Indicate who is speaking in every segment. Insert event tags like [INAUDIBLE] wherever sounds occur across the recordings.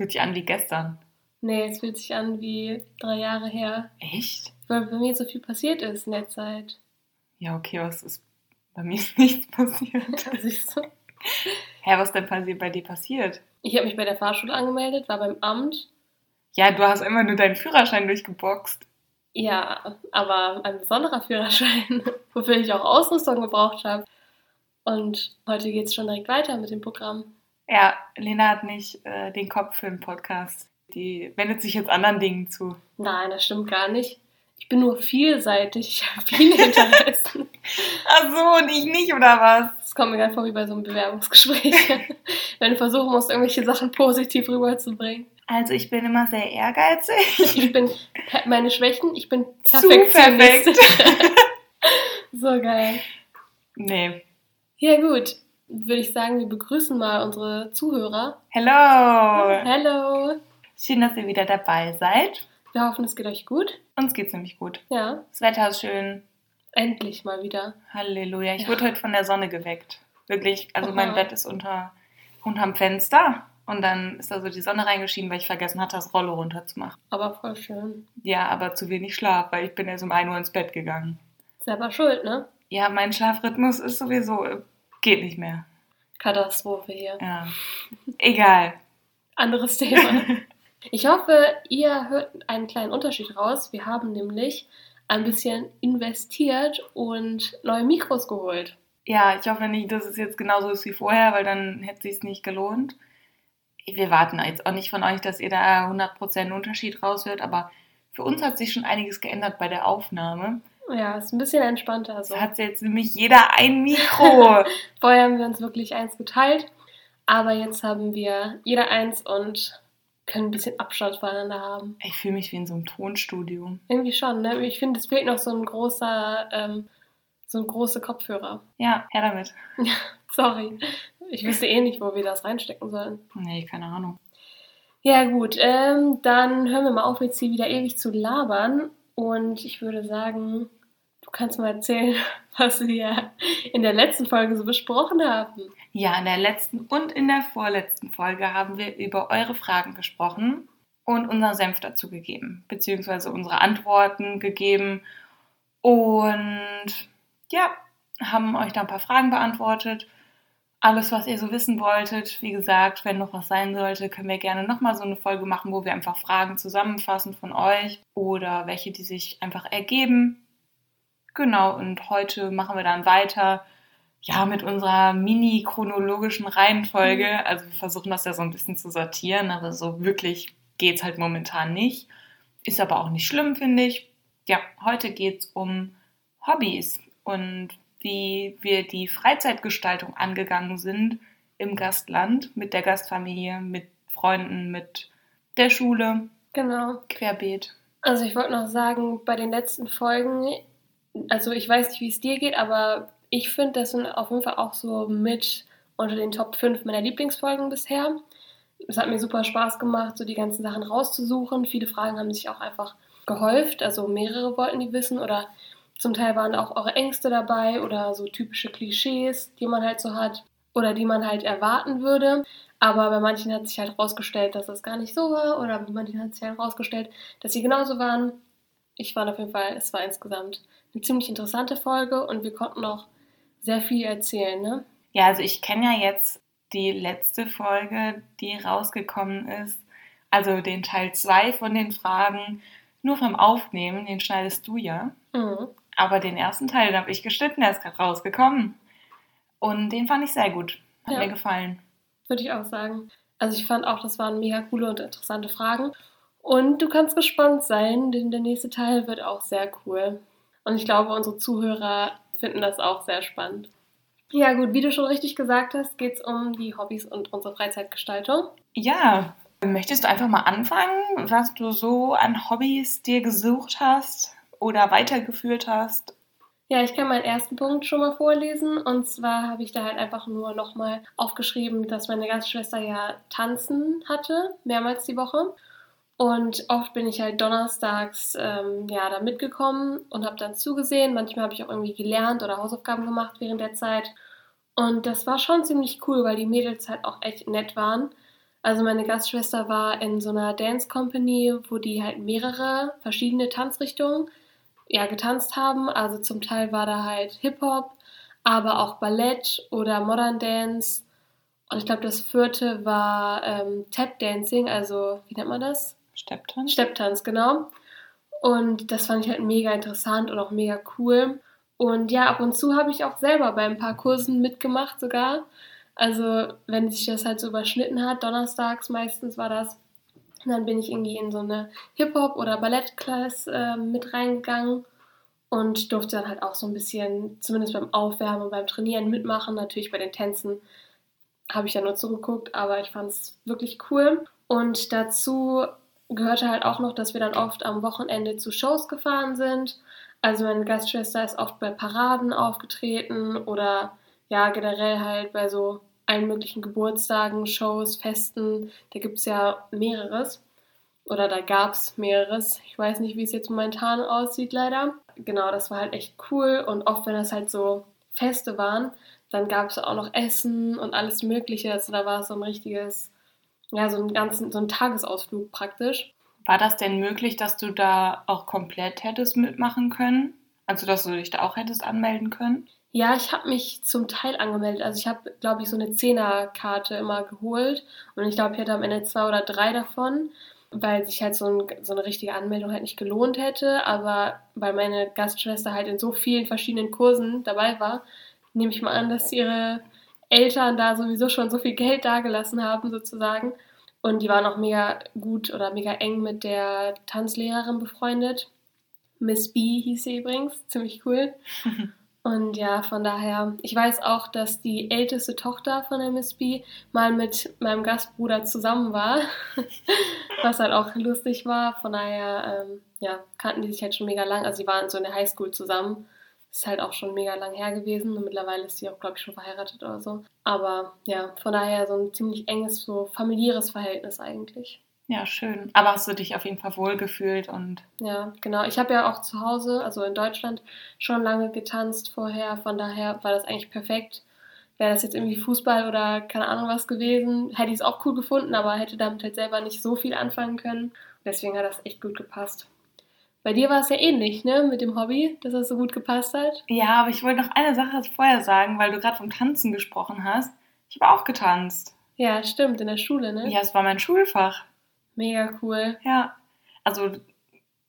Speaker 1: Fühlt sich an wie gestern.
Speaker 2: Nee, es fühlt sich an wie drei Jahre her.
Speaker 1: Echt?
Speaker 2: Weil bei mir so viel passiert ist in der Zeit.
Speaker 1: Ja, okay, was ist. Bei mir [LAUGHS] ist nichts passiert. [LAUGHS]
Speaker 2: Siehst du?
Speaker 1: Hä, was denn passiert bei dir passiert?
Speaker 2: Ich habe mich bei der Fahrschule angemeldet, war beim Amt.
Speaker 1: Ja, du hast immer nur deinen Führerschein durchgeboxt.
Speaker 2: Ja, aber ein besonderer Führerschein, [LAUGHS] wofür ich auch Ausrüstung gebraucht habe. Und heute geht es schon direkt weiter mit dem Programm.
Speaker 1: Ja, Lena hat nicht äh, den Kopf für den Podcast. Die wendet sich jetzt anderen Dingen zu.
Speaker 2: Nein, das stimmt gar nicht. Ich bin nur vielseitig, ich habe viele [LAUGHS] Interessen.
Speaker 1: Ach so, und ich nicht, oder was?
Speaker 2: Das kommt mir gerade vor wie bei so einem Bewerbungsgespräch. [LAUGHS] Wenn du versuchen musst, irgendwelche Sachen positiv rüberzubringen.
Speaker 1: Also ich bin immer sehr ehrgeizig.
Speaker 2: Ich bin meine Schwächen, ich bin
Speaker 1: Zu
Speaker 2: Perfektionist.
Speaker 1: perfekt. [LAUGHS]
Speaker 2: so geil.
Speaker 1: Nee.
Speaker 2: Ja gut, würde ich sagen, wir begrüßen mal unsere Zuhörer.
Speaker 1: Hello!
Speaker 2: Hello.
Speaker 1: Schön, dass ihr wieder dabei seid.
Speaker 2: Wir hoffen, es geht euch gut.
Speaker 1: Uns geht's nämlich gut.
Speaker 2: Ja,
Speaker 1: Das Wetter ist schön.
Speaker 2: endlich mal wieder.
Speaker 1: Halleluja. Ich
Speaker 2: Ja.
Speaker 1: wurde heute von der Sonne geweckt. Wirklich. Also
Speaker 2: Aha.
Speaker 1: mein Bett ist unter, unterm Fenster. Und dann ist da so die Sonne reingeschienen, weil ich vergessen hatte, das Rollo runterzumachen.
Speaker 2: Aber voll schön.
Speaker 1: Ja, aber zu wenig Schlaf, weil ich bin erst um 1 Uhr ins Bett gegangen.
Speaker 2: Selber schuld, ne?
Speaker 1: Ja, mein Schlafrhythmus ist sowieso, geht nicht mehr.
Speaker 2: Katastrophe hier.
Speaker 1: Ja. Egal.
Speaker 2: Anderes Thema. [LAUGHS] Ich hoffe, ihr hört einen kleinen Unterschied raus. Wir haben nämlich ein bisschen investiert und neue Mikros geholt.
Speaker 1: Ja, ich hoffe nicht, dass es jetzt genauso ist wie vorher, weil dann hätte es sich nicht gelohnt. Wir warten jetzt auch nicht von euch, dass ihr da 100% einen Unterschied raushört, aber für uns hat sich schon einiges geändert bei der Aufnahme.
Speaker 2: Ja, ist ein bisschen entspannter so.
Speaker 1: Hat jetzt nämlich jeder ein Mikro. [LAUGHS]
Speaker 2: Vorher haben wir uns wirklich eins geteilt, aber jetzt haben wir jeder eins und können ein bisschen Abstand voneinander haben.
Speaker 1: ich fühle mich wie in so einem Tonstudio.
Speaker 2: Irgendwie schon, ne? Ich finde, es fehlt noch so ein großer, ähm, so ein großer Kopfhörer.
Speaker 1: Ja, her damit. [LAUGHS]
Speaker 2: Sorry. Ich wüsste eh nicht, wo wir das reinstecken sollen.
Speaker 1: Nee, keine Ahnung.
Speaker 2: Ja, gut, ähm, dann hören wir mal auf, jetzt hier wieder ewig zu labern. Und ich würde sagen, du kannst mal erzählen, [LAUGHS] was wir in der letzten Folge so besprochen haben.
Speaker 1: Ja, in der letzten und in der vorletzten Folge haben wir über eure Fragen gesprochen und unseren Senf dazu gegeben, beziehungsweise unsere Antworten gegeben. Und ja, haben euch da ein paar Fragen beantwortet. Alles, was ihr so wissen wolltet. Wie gesagt, wenn noch was sein sollte, können wir gerne nochmal so eine Folge machen, wo wir einfach Fragen zusammenfassen von euch oder welche, die sich einfach ergeben. Genau, und heute machen wir dann weiter ja, mit unserer mini-chronologischen Reihenfolge. Also wir versuchen das ja so ein bisschen zu sortieren, aber so wirklich geht es halt momentan nicht. Ist aber auch nicht schlimm, finde ich. Ja, heute geht es um Hobbys und wie wir die Freizeitgestaltung angegangen sind im Gastland, mit der Gastfamilie, mit Freunden, mit der Schule,
Speaker 2: Genau.
Speaker 1: querbeet.
Speaker 2: Also ich wollte noch sagen, bei den letzten Folgen, also ich weiß nicht, wie es dir geht, aber ich finde, das sind auf jeden Fall auch so mit unter den Top 5 meiner Lieblingsfolgen bisher. Es hat mir super Spaß gemacht, so die ganzen Sachen rauszusuchen. Viele Fragen haben sich auch einfach gehäuft, also mehrere wollten die wissen oder zum Teil waren auch eure Ängste dabei oder so typische Klischees, die man halt so hat oder die man halt erwarten würde. Aber bei manchen hat sich halt rausgestellt, dass das gar nicht so war oder bei manchen hat sich halt rausgestellt, dass sie genauso waren. Ich fand auf jeden Fall, es war insgesamt eine ziemlich interessante Folge und wir konnten auch sehr viel erzählen, ne?
Speaker 1: Ja, also ich kenne ja jetzt die letzte Folge, die rausgekommen ist, also den Teil 2 von den Fragen, nur vom Aufnehmen, den schneidest du ja.
Speaker 2: Mhm.
Speaker 1: Aber den ersten Teil, den habe ich geschnitten, der ist gerade rausgekommen. Und den fand ich sehr gut. Hat
Speaker 2: Ja.
Speaker 1: mir gefallen.
Speaker 2: Würde ich auch sagen. Also ich fand auch, das waren mega coole und interessante Fragen. Und du kannst gespannt sein, denn der nächste Teil wird auch sehr cool. Und ich glaube, unsere Zuhörer finden das auch sehr spannend. Ja gut, wie du schon richtig gesagt hast, geht es um die Hobbys und unsere Freizeitgestaltung.
Speaker 1: Ja, möchtest du einfach mal anfangen, was du so an Hobbys dir gesucht hast oder weitergeführt hast?
Speaker 2: Ja, ich kann meinen ersten Punkt schon mal vorlesen. Und zwar habe ich da halt einfach nur nochmal aufgeschrieben, dass meine Gastschwester ja tanzen hatte, mehrmals die Woche. Und oft bin ich halt donnerstags ähm, ja, da mitgekommen und habe dann zugesehen. Manchmal habe ich auch irgendwie gelernt oder Hausaufgaben gemacht während der Zeit. Und das war schon ziemlich cool, weil die Mädels halt auch echt nett waren. Also meine Gastschwester war in so einer Dance Company, wo die halt mehrere verschiedene Tanzrichtungen ja, getanzt haben. Also zum Teil war da halt Hip-Hop, aber auch Ballett oder Modern Dance. Und ich glaube, das vierte war ähm, Tap Dancing, also wie nennt man das?
Speaker 1: Stepptanz.
Speaker 2: Stepptanz, genau. Und das fand ich halt mega interessant und auch mega cool. Und ja, ab und zu habe ich auch selber bei ein paar Kursen mitgemacht sogar. Also wenn sich das halt so überschnitten hat, donnerstags meistens war das, dann bin ich irgendwie in so eine Hip-Hop- oder Ballettklasse äh, mit reingegangen und durfte dann halt auch so ein bisschen, zumindest beim Aufwärmen und beim Trainieren mitmachen. Natürlich bei den Tänzen habe ich ja nur zugeguckt, aber ich fand es wirklich cool. Und dazu gehörte halt auch noch, dass wir dann oft am Wochenende zu Shows gefahren sind. Also meine Gastschwester ist oft bei Paraden aufgetreten oder ja generell halt bei so allen möglichen Geburtstagen, Shows, Festen. Da gibt es ja mehreres. Oder da gab es mehreres. Ich weiß nicht, wie es jetzt momentan aussieht, leider. Genau, das war halt echt cool. Und oft, wenn das halt so Feste waren, dann gab es auch noch Essen und alles Mögliche. Also da war es so ein richtiges, ja, so ein ganzen, so ein Tagesausflug praktisch.
Speaker 1: War das denn möglich, dass du da auch komplett hättest mitmachen können? Also, dass du dich da auch hättest anmelden können?
Speaker 2: Ja, ich habe mich zum Teil angemeldet. Also ich habe, glaube ich, so eine Zehnerkarte immer geholt. Und ich glaube, ich hatte am Ende zwei oder drei davon, weil sich halt so, ein, so eine richtige Anmeldung halt nicht gelohnt hätte. Aber weil meine Gastschwester halt in so vielen verschiedenen Kursen dabei war, nehme ich mal an, dass ihre Eltern da sowieso schon so viel Geld dagelassen haben, sozusagen. Und die waren auch mega gut oder mega eng mit der Tanzlehrerin befreundet. Miss B hieß sie übrigens, ziemlich cool. [LAUGHS] Und ja, von daher, ich weiß auch, dass die älteste Tochter von der Miss B mal mit meinem Gastbruder zusammen war, [LAUGHS] was halt auch lustig war. Von daher, ähm, ja, kannten die sich halt schon mega lang. Also sie waren so in der Highschool zusammen. Ist halt auch schon mega lang her gewesen und mittlerweile ist sie auch, glaube ich, schon verheiratet oder so. Aber ja, von daher so ein ziemlich enges, so familiäres Verhältnis eigentlich.
Speaker 1: Ja, schön. Aber hast du dich auf jeden Fall wohlgefühlt und.
Speaker 2: Ja, genau. Ich habe ja auch zu Hause, also in Deutschland, schon lange getanzt vorher. Von daher war das eigentlich perfekt. Wäre das jetzt irgendwie Fußball oder keine Ahnung was gewesen, hätte ich es auch cool gefunden, aber hätte damit halt selber nicht so viel anfangen können. Deswegen hat das echt gut gepasst. Bei dir war es ja ähnlich, ne, mit dem Hobby, dass das so gut gepasst hat.
Speaker 1: Ja, aber ich wollte noch eine Sache vorher sagen, weil du gerade vom Tanzen gesprochen hast. Ich habe auch getanzt.
Speaker 2: Ja, stimmt, in der Schule, ne?
Speaker 1: Ja, es war mein Schulfach.
Speaker 2: Mega cool.
Speaker 1: Ja, also,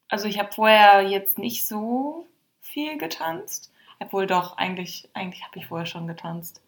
Speaker 1: also ich habe vorher jetzt nicht so viel getanzt. Obwohl doch, eigentlich, eigentlich habe ich vorher schon getanzt.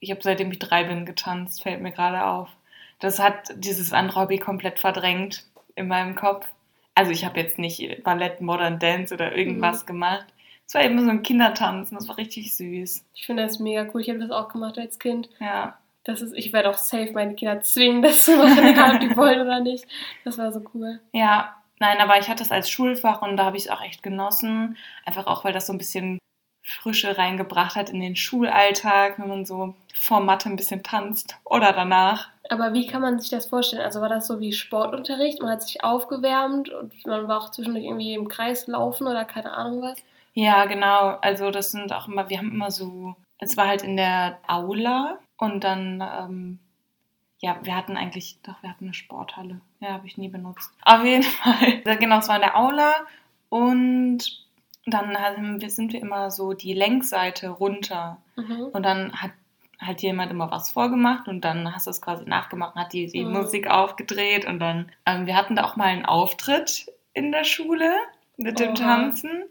Speaker 1: Ich habe seitdem ich drei bin getanzt, fällt mir gerade auf. Das hat dieses andere Hobby komplett verdrängt in meinem Kopf. Also ich habe jetzt nicht Ballett, Modern Dance oder irgendwas mhm. gemacht. Es war eben so ein Kindertanzen, das war richtig süß.
Speaker 2: Ich finde das mega cool. Ich habe das auch gemacht als Kind.
Speaker 1: Ja.
Speaker 2: Das ist, ich werde auch safe meine Kinder zwingen, das zu machen, egal ob die [LAUGHS] wollen oder nicht. Das war so cool.
Speaker 1: Ja, nein, aber ich hatte es als Schulfach und da habe ich es auch echt genossen. Einfach auch, weil das so ein bisschen Frische reingebracht hat in den Schulalltag, wenn man so vor Mathe ein bisschen tanzt oder danach.
Speaker 2: Aber wie kann man sich das vorstellen? Also war das so wie Sportunterricht? Man hat sich aufgewärmt und man war auch zwischendurch irgendwie im Kreis laufen oder keine Ahnung was?
Speaker 1: Ja, genau. Also das sind auch immer, wir haben immer so, es war halt in der Aula und dann, ähm, ja, wir hatten eigentlich, doch, wir hatten eine Sporthalle. Ja, habe ich nie benutzt. Auf jeden Fall. [LAUGHS] Genau, es war in der Aula und dann sind wir immer so die Längsseite runter. Mhm. Und dann hat halt jemand immer was vorgemacht und dann hast du es quasi nachgemacht und hat die, die mhm. Musik aufgedreht und dann, ähm, wir hatten da auch mal einen Auftritt in der Schule mit dem Oha. Tanzen.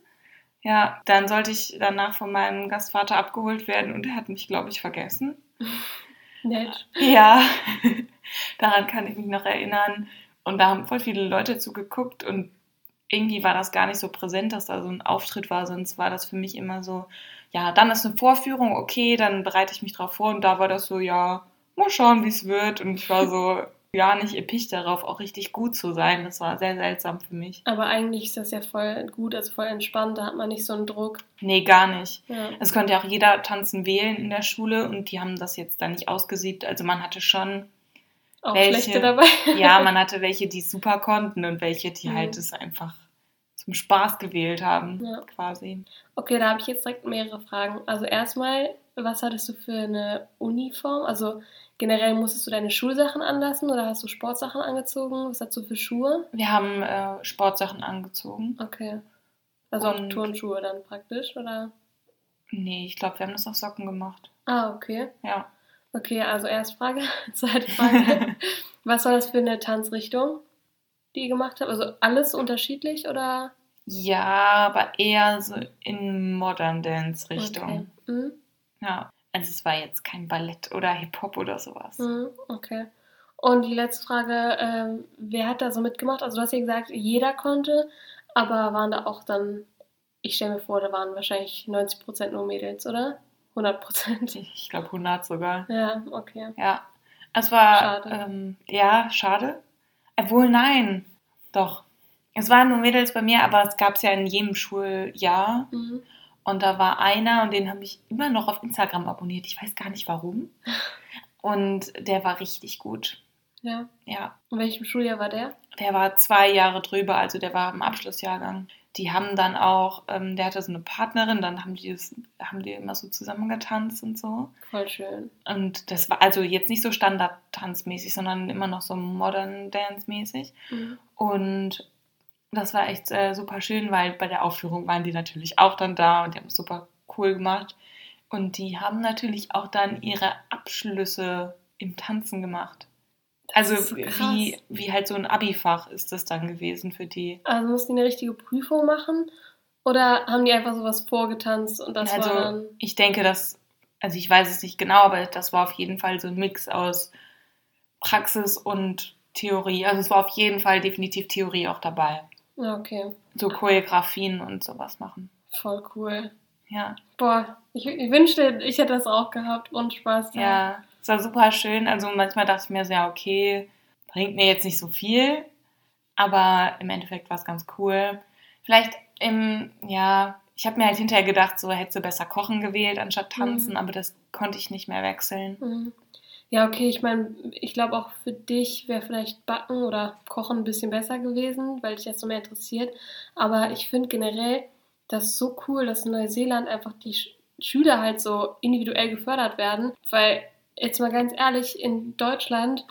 Speaker 1: Ja, dann sollte ich danach von meinem Gastvater abgeholt werden und er hat mich, glaube ich, vergessen. [LAUGHS]
Speaker 2: Nett.
Speaker 1: Ja, [LAUGHS] daran kann ich mich noch erinnern. Und da haben voll viele Leute zugeguckt und irgendwie war das gar nicht so präsent, dass da so ein Auftritt war. Sonst war das für mich immer so, ja, dann ist eine Vorführung, okay, dann bereite ich mich drauf vor. Und da war das so, ja, mal schauen, wie es wird. Und ich war so, [LAUGHS] gar nicht episch darauf, auch richtig gut zu sein. Das war sehr seltsam für mich.
Speaker 2: Aber eigentlich ist das ja voll gut, also voll entspannt, da hat man nicht so einen Druck.
Speaker 1: Nee, gar nicht. Ja. Es konnte ja auch jeder tanzen wählen in der Schule und die haben das jetzt da nicht ausgesiebt. Also man hatte schon
Speaker 2: auch welche, schlechte dabei.
Speaker 1: ja, [LAUGHS] man hatte welche, die super konnten und welche, die mhm. halt es einfach zum Spaß gewählt haben, ja. quasi.
Speaker 2: Okay, da habe ich jetzt direkt mehrere Fragen. Also erstmal, was hattest du für eine Uniform? Also generell musstest du deine Schulsachen anlassen oder hast du Sportsachen angezogen? Was hast du für Schuhe?
Speaker 1: Wir haben äh, Sportsachen angezogen.
Speaker 2: Okay. Also auch
Speaker 1: Und-
Speaker 2: Turnschuhe dann praktisch, oder?
Speaker 1: Nee, ich glaube, wir haben das auf Socken gemacht.
Speaker 2: Ah, okay.
Speaker 1: Ja.
Speaker 2: Okay, also erste Frage. [LAUGHS] Zweite Frage. [LAUGHS] Was war das für eine Tanzrichtung, die ihr gemacht habt? Also alles unterschiedlich oder?
Speaker 1: Ja, aber eher so in Modern Dance Richtung.
Speaker 2: Okay. Mhm.
Speaker 1: Ja. Also es war jetzt kein Ballett oder Hip-Hop oder sowas.
Speaker 2: Mhm. okay. Und die letzte Frage, ähm, wer hat da so mitgemacht? Also du hast ja gesagt, jeder konnte, aber waren da auch dann, ich stelle mir vor, da waren wahrscheinlich 90% nur Mädels, oder? 100%.
Speaker 1: Ich glaube 100 sogar.
Speaker 2: Ja, okay.
Speaker 1: Ja. Es war,
Speaker 2: Schade.
Speaker 1: Ähm, ja, schade. Obwohl, nein. Doch. Es waren nur Mädels bei mir, aber es gab es ja in jedem Schuljahr.
Speaker 2: Mhm.
Speaker 1: Und da war einer und den habe ich immer noch auf Instagram abonniert. Ich weiß gar nicht warum. [LAUGHS] Und der war richtig gut.
Speaker 2: Ja.
Speaker 1: Ja.
Speaker 2: In welchem Schuljahr war der?
Speaker 1: Der war zwei Jahre drüber, also der war im Abschlussjahrgang. Die haben dann auch, ähm, der hatte so eine Partnerin, dann haben die, das, haben die immer so zusammengetanzt und so.
Speaker 2: Voll schön.
Speaker 1: Und das war also jetzt nicht so Standard-Tanzmäßig, sondern immer noch so Modern Dance-mäßig.
Speaker 2: Mhm.
Speaker 1: Und das war echt äh, super schön, weil bei der Aufführung waren die natürlich auch dann da und die haben es super cool gemacht. Und die haben natürlich auch dann ihre Abschlüsse im Tanzen gemacht. Also
Speaker 2: so
Speaker 1: wie, wie halt so ein Abifach ist das dann gewesen für die.
Speaker 2: Also mussten die eine richtige Prüfung machen? Oder haben die einfach sowas vorgetanzt und das
Speaker 1: also
Speaker 2: war dann.
Speaker 1: ich denke, dass, also ich weiß es nicht genau, aber das war auf jeden Fall so ein Mix aus Praxis und Theorie. Also es war auf jeden Fall definitiv Theorie auch dabei.
Speaker 2: Okay.
Speaker 1: So Choreografien und sowas machen.
Speaker 2: Voll cool.
Speaker 1: Ja.
Speaker 2: Boah, ich, ich wünschte, ich hätte das auch gehabt und Spaß. da.
Speaker 1: Ja, es war super schön. Also manchmal dachte ich mir so, ja, okay, bringt mir jetzt nicht so viel, aber im Endeffekt war es ganz cool. Vielleicht im, ja, ich habe mir halt hinterher gedacht, so hätte sie besser kochen gewählt anstatt tanzen,
Speaker 2: Mhm.
Speaker 1: aber das konnte ich nicht mehr wechseln.
Speaker 2: Mhm. Ja, okay, ich meine, ich glaube auch für dich wäre vielleicht Backen oder Kochen ein bisschen besser gewesen, weil dich das so mehr interessiert. Aber ich finde generell das so cool, dass in Neuseeland einfach die Sch Schüler halt so individuell gefördert werden. Weil, jetzt mal ganz ehrlich, in Deutschland,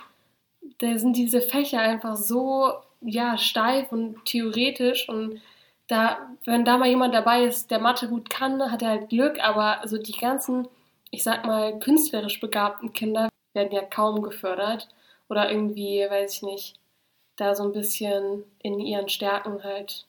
Speaker 2: da sind diese Fächer einfach so, ja, steif und theoretisch und da, wenn da mal jemand dabei ist, der Mathe gut kann, hat er halt Glück, aber so die ganzen, ich sag mal, künstlerisch begabten Kinder werden ja kaum gefördert oder irgendwie, weiß ich nicht, da so ein bisschen in ihren Stärken halt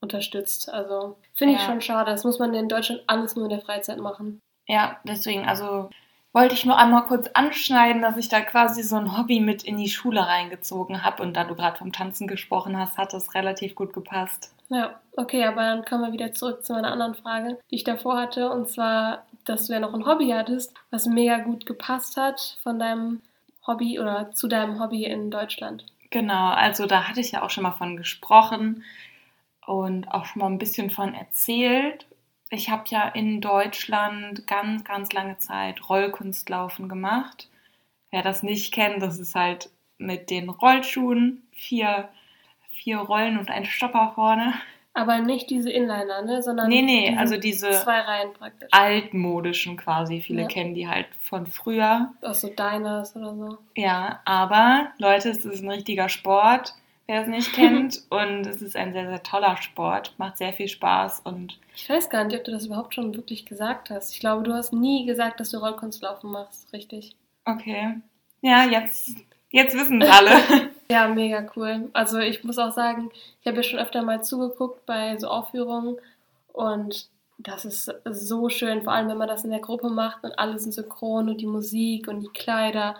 Speaker 2: unterstützt. Also finde ich
Speaker 1: Ja.
Speaker 2: schon schade. Das muss man in Deutschland alles nur in der Freizeit machen.
Speaker 1: Ja, deswegen, also wollte ich nur einmal kurz anschneiden, dass ich da quasi so ein Hobby mit in die Schule reingezogen habe. Und da du gerade vom Tanzen gesprochen hast, hat das relativ gut gepasst.
Speaker 2: Ja, okay, aber dann kommen wir wieder zurück zu meiner anderen Frage, die ich davor hatte. Und zwar, dass du ja noch ein Hobby hattest, was mega gut gepasst hat von deinem Hobby oder zu deinem Hobby in Deutschland.
Speaker 1: Genau, also da hatte ich ja auch schon mal von gesprochen und auch schon mal ein bisschen von erzählt. Ich habe ja in Deutschland ganz, ganz lange Zeit Rollkunstlaufen gemacht. Wer das nicht kennt, das ist halt mit den Rollschuhen, vier, vier Rollen und ein Stopper vorne.
Speaker 2: Aber nicht diese Inliner, ne? Sondern
Speaker 1: Nee, nee,
Speaker 2: diese
Speaker 1: also diese
Speaker 2: zwei Reihen praktisch.
Speaker 1: altmodischen quasi. Viele
Speaker 2: Ja.
Speaker 1: kennen die halt von früher.
Speaker 2: Aus so Diners oder so.
Speaker 1: Ja, aber Leute, es ist ein richtiger Sport, wer es nicht [LAUGHS] kennt. und es ist ein sehr, sehr toller Sport. Macht sehr viel Spaß und
Speaker 2: Ich weiß gar nicht, ob du das überhaupt schon wirklich gesagt hast. Ich glaube, du hast nie gesagt, dass du Rollkunstlaufen machst, richtig?
Speaker 1: okay. Ja, jetzt, jetzt wissen es alle. [LAUGHS] [LAUGHS]
Speaker 2: Ja, mega cool. Also ich muss auch sagen, ich habe ja schon öfter mal zugeguckt bei so Aufführungen und das ist so schön, vor allem wenn man das in der Gruppe macht und alle sind synchron und die Musik und die Kleider.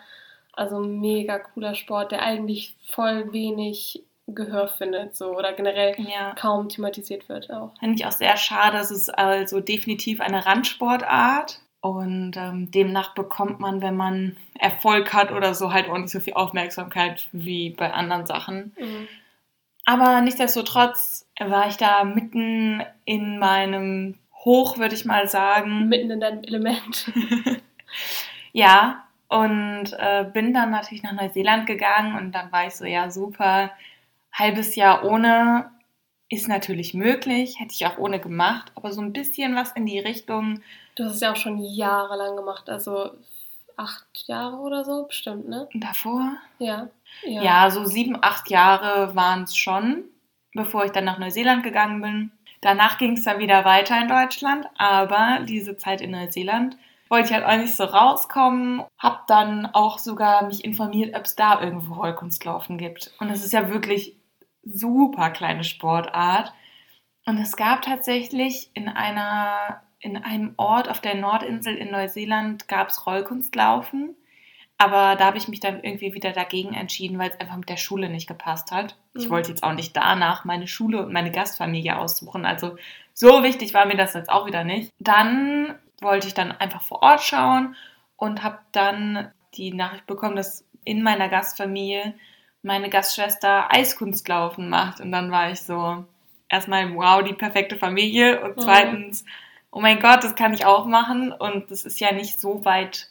Speaker 2: Also mega cooler Sport, der eigentlich voll wenig Gehör findet, so oder generell
Speaker 1: ja.
Speaker 2: kaum thematisiert wird auch.
Speaker 1: Finde ich auch sehr schade. Es ist also definitiv eine Randsportart. Und ähm, demnach bekommt man, wenn man Erfolg hat oder so, halt auch nicht so viel Aufmerksamkeit wie bei anderen Sachen.
Speaker 2: Mhm.
Speaker 1: Aber nichtsdestotrotz war ich da mitten in meinem Hoch, würde ich mal sagen.
Speaker 2: Mitten in deinem Element. [LAUGHS]
Speaker 1: Ja, und äh, bin dann natürlich nach Neuseeland gegangen und dann war ich so, ja, super, halbes Jahr ohne ist natürlich möglich, hätte ich auch ohne gemacht, aber so ein bisschen was in die Richtung,
Speaker 2: Du hast es ja auch schon jahrelang gemacht, also acht Jahre oder so, bestimmt, ne?
Speaker 1: Davor?
Speaker 2: Ja.
Speaker 1: Ja, ja so sieben, acht Jahre waren es schon, bevor ich dann nach Neuseeland gegangen bin. Danach ging es dann wieder weiter in Deutschland, aber diese Zeit in Neuseeland wollte ich halt auch nicht so rauskommen. Hab dann auch sogar mich informiert, ob es da irgendwo Rollkunstlaufen gibt. Und es ist ja wirklich super kleine Sportart. Und es gab tatsächlich in einer in einem Ort auf der Nordinsel in Neuseeland gab es Rollkunstlaufen. Aber da habe ich mich dann irgendwie wieder dagegen entschieden, weil es einfach mit der Schule nicht gepasst hat. Mhm. Ich wollte jetzt auch nicht danach meine Schule und meine Gastfamilie aussuchen. Also so wichtig war mir das jetzt auch wieder nicht. Dann wollte ich dann einfach vor Ort schauen und habe dann die Nachricht bekommen, dass in meiner Gastfamilie meine Gastschwester Eiskunstlaufen macht. Und dann war ich so, erstmal, wow, die perfekte Familie. Und mhm. zweitens, oh mein Gott, das kann ich auch machen. Und das ist ja nicht so weit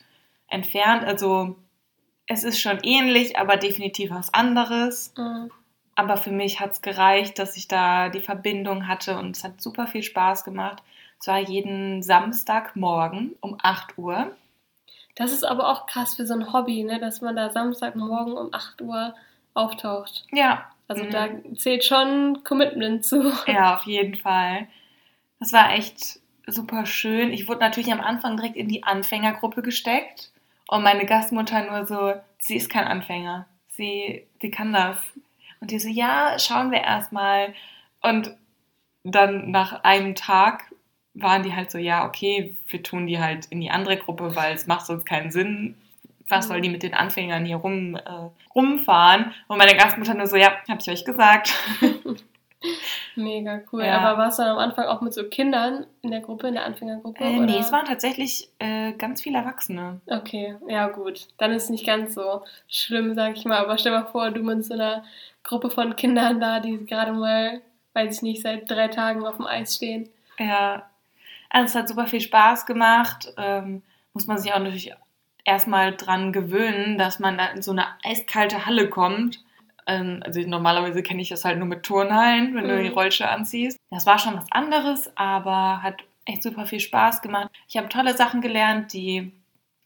Speaker 1: entfernt. Also es ist schon ähnlich, aber definitiv was anderes. Mhm. Aber für mich hat es gereicht, dass ich da die Verbindung hatte und es hat super viel Spaß gemacht. Es war jeden Samstagmorgen um 8 Uhr.
Speaker 2: Das ist aber auch krass für so ein Hobby, ne? dass man da Samstagmorgen um 8 Uhr auftaucht.
Speaker 1: Ja.
Speaker 2: Also mhm. da zählt schon Commitment zu. [LAUGHS]
Speaker 1: Ja, auf jeden Fall. Das war echt super schön. Ich wurde natürlich am Anfang direkt in die Anfängergruppe gesteckt und meine Gastmutter nur so, sie ist kein Anfänger. Sie, sie kann das. Und die so, ja, schauen wir erstmal. Und dann nach einem Tag waren die halt so, ja, okay, wir tun die halt in die andere Gruppe, weil es macht sonst keinen Sinn. Was soll die mit den Anfängern hier rum, äh, rumfahren? Und meine Gastmutter nur so, ja, hab ich euch gesagt. [LAUGHS]
Speaker 2: Mega cool. Ja. Aber warst du dann am Anfang auch mit so Kindern in der Gruppe, in der Anfängergruppe?
Speaker 1: Äh, nee, es waren tatsächlich äh, ganz viele Erwachsene.
Speaker 2: Okay, ja gut. Dann ist es nicht ganz so schlimm, sag ich mal. Aber stell mal vor, du mit so einer Gruppe von Kindern da, die gerade mal, weiß ich nicht, seit drei Tagen auf dem Eis stehen.
Speaker 1: Ja, also es hat super viel Spaß gemacht. Ähm, muss man sich auch natürlich erstmal dran gewöhnen, dass man da in so eine eiskalte Halle kommt ähm, also normalerweise kenne ich das halt nur mit Turnhallen, wenn mhm. du die Rollschuhe anziehst. Das war schon was anderes, aber hat echt super viel Spaß gemacht. Ich habe tolle Sachen gelernt, die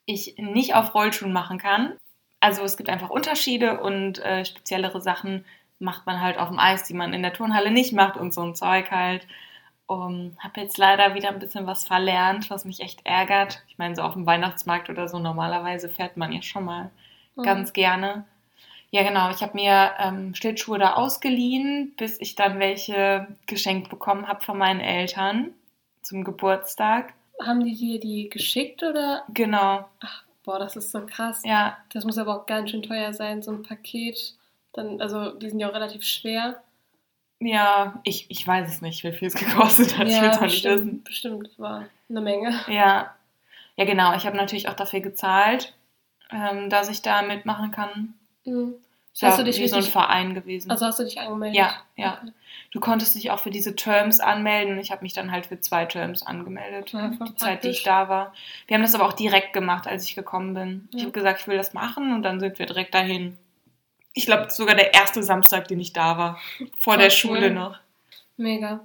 Speaker 1: ich nicht auf Rollschuhen machen kann. Also es gibt einfach Unterschiede und äh, speziellere Sachen macht man halt auf dem Eis, die man in der Turnhalle nicht macht und so ein Zeug halt. Um, habe jetzt leider wieder ein bisschen was verlernt, was mich echt ärgert. Ich meine, so auf dem Weihnachtsmarkt oder so normalerweise fährt man ja schon mal mhm. ganz gerne. Ja, genau. Ich habe mir ähm, Schlittschuhe da ausgeliehen, bis ich dann welche geschenkt bekommen habe von meinen Eltern zum Geburtstag.
Speaker 2: Haben die dir die geschickt oder?
Speaker 1: Genau.
Speaker 2: Ach, boah, das ist so krass.
Speaker 1: Ja.
Speaker 2: Das muss aber auch ganz schön teuer sein, so ein Paket. Dann, also die sind ja auch relativ schwer.
Speaker 1: Ja, ich, ich weiß es nicht, wie viel es gekostet hat.
Speaker 2: Ja, ich will es auch nicht wissen. Bestimmt, war eine Menge.
Speaker 1: Ja. Ja, genau. Ich habe natürlich auch dafür gezahlt, ähm, dass ich da mitmachen kann. Mhm. Ja, hast du dich wie so ein Verein gewesen.
Speaker 2: Also hast du dich angemeldet?
Speaker 1: Ja, ja. Okay. Du konntest dich auch für diese Terms anmelden. Ich habe mich dann halt für zwei Terms angemeldet. Ja, die Zeit, die ich da war. Wir haben das aber auch direkt gemacht, als ich gekommen bin. Ja. Ich habe gesagt, ich will das machen und dann sind wir direkt dahin. Ich glaube, sogar der erste Samstag, den ich da war. Vor der Schule noch.
Speaker 2: Mega.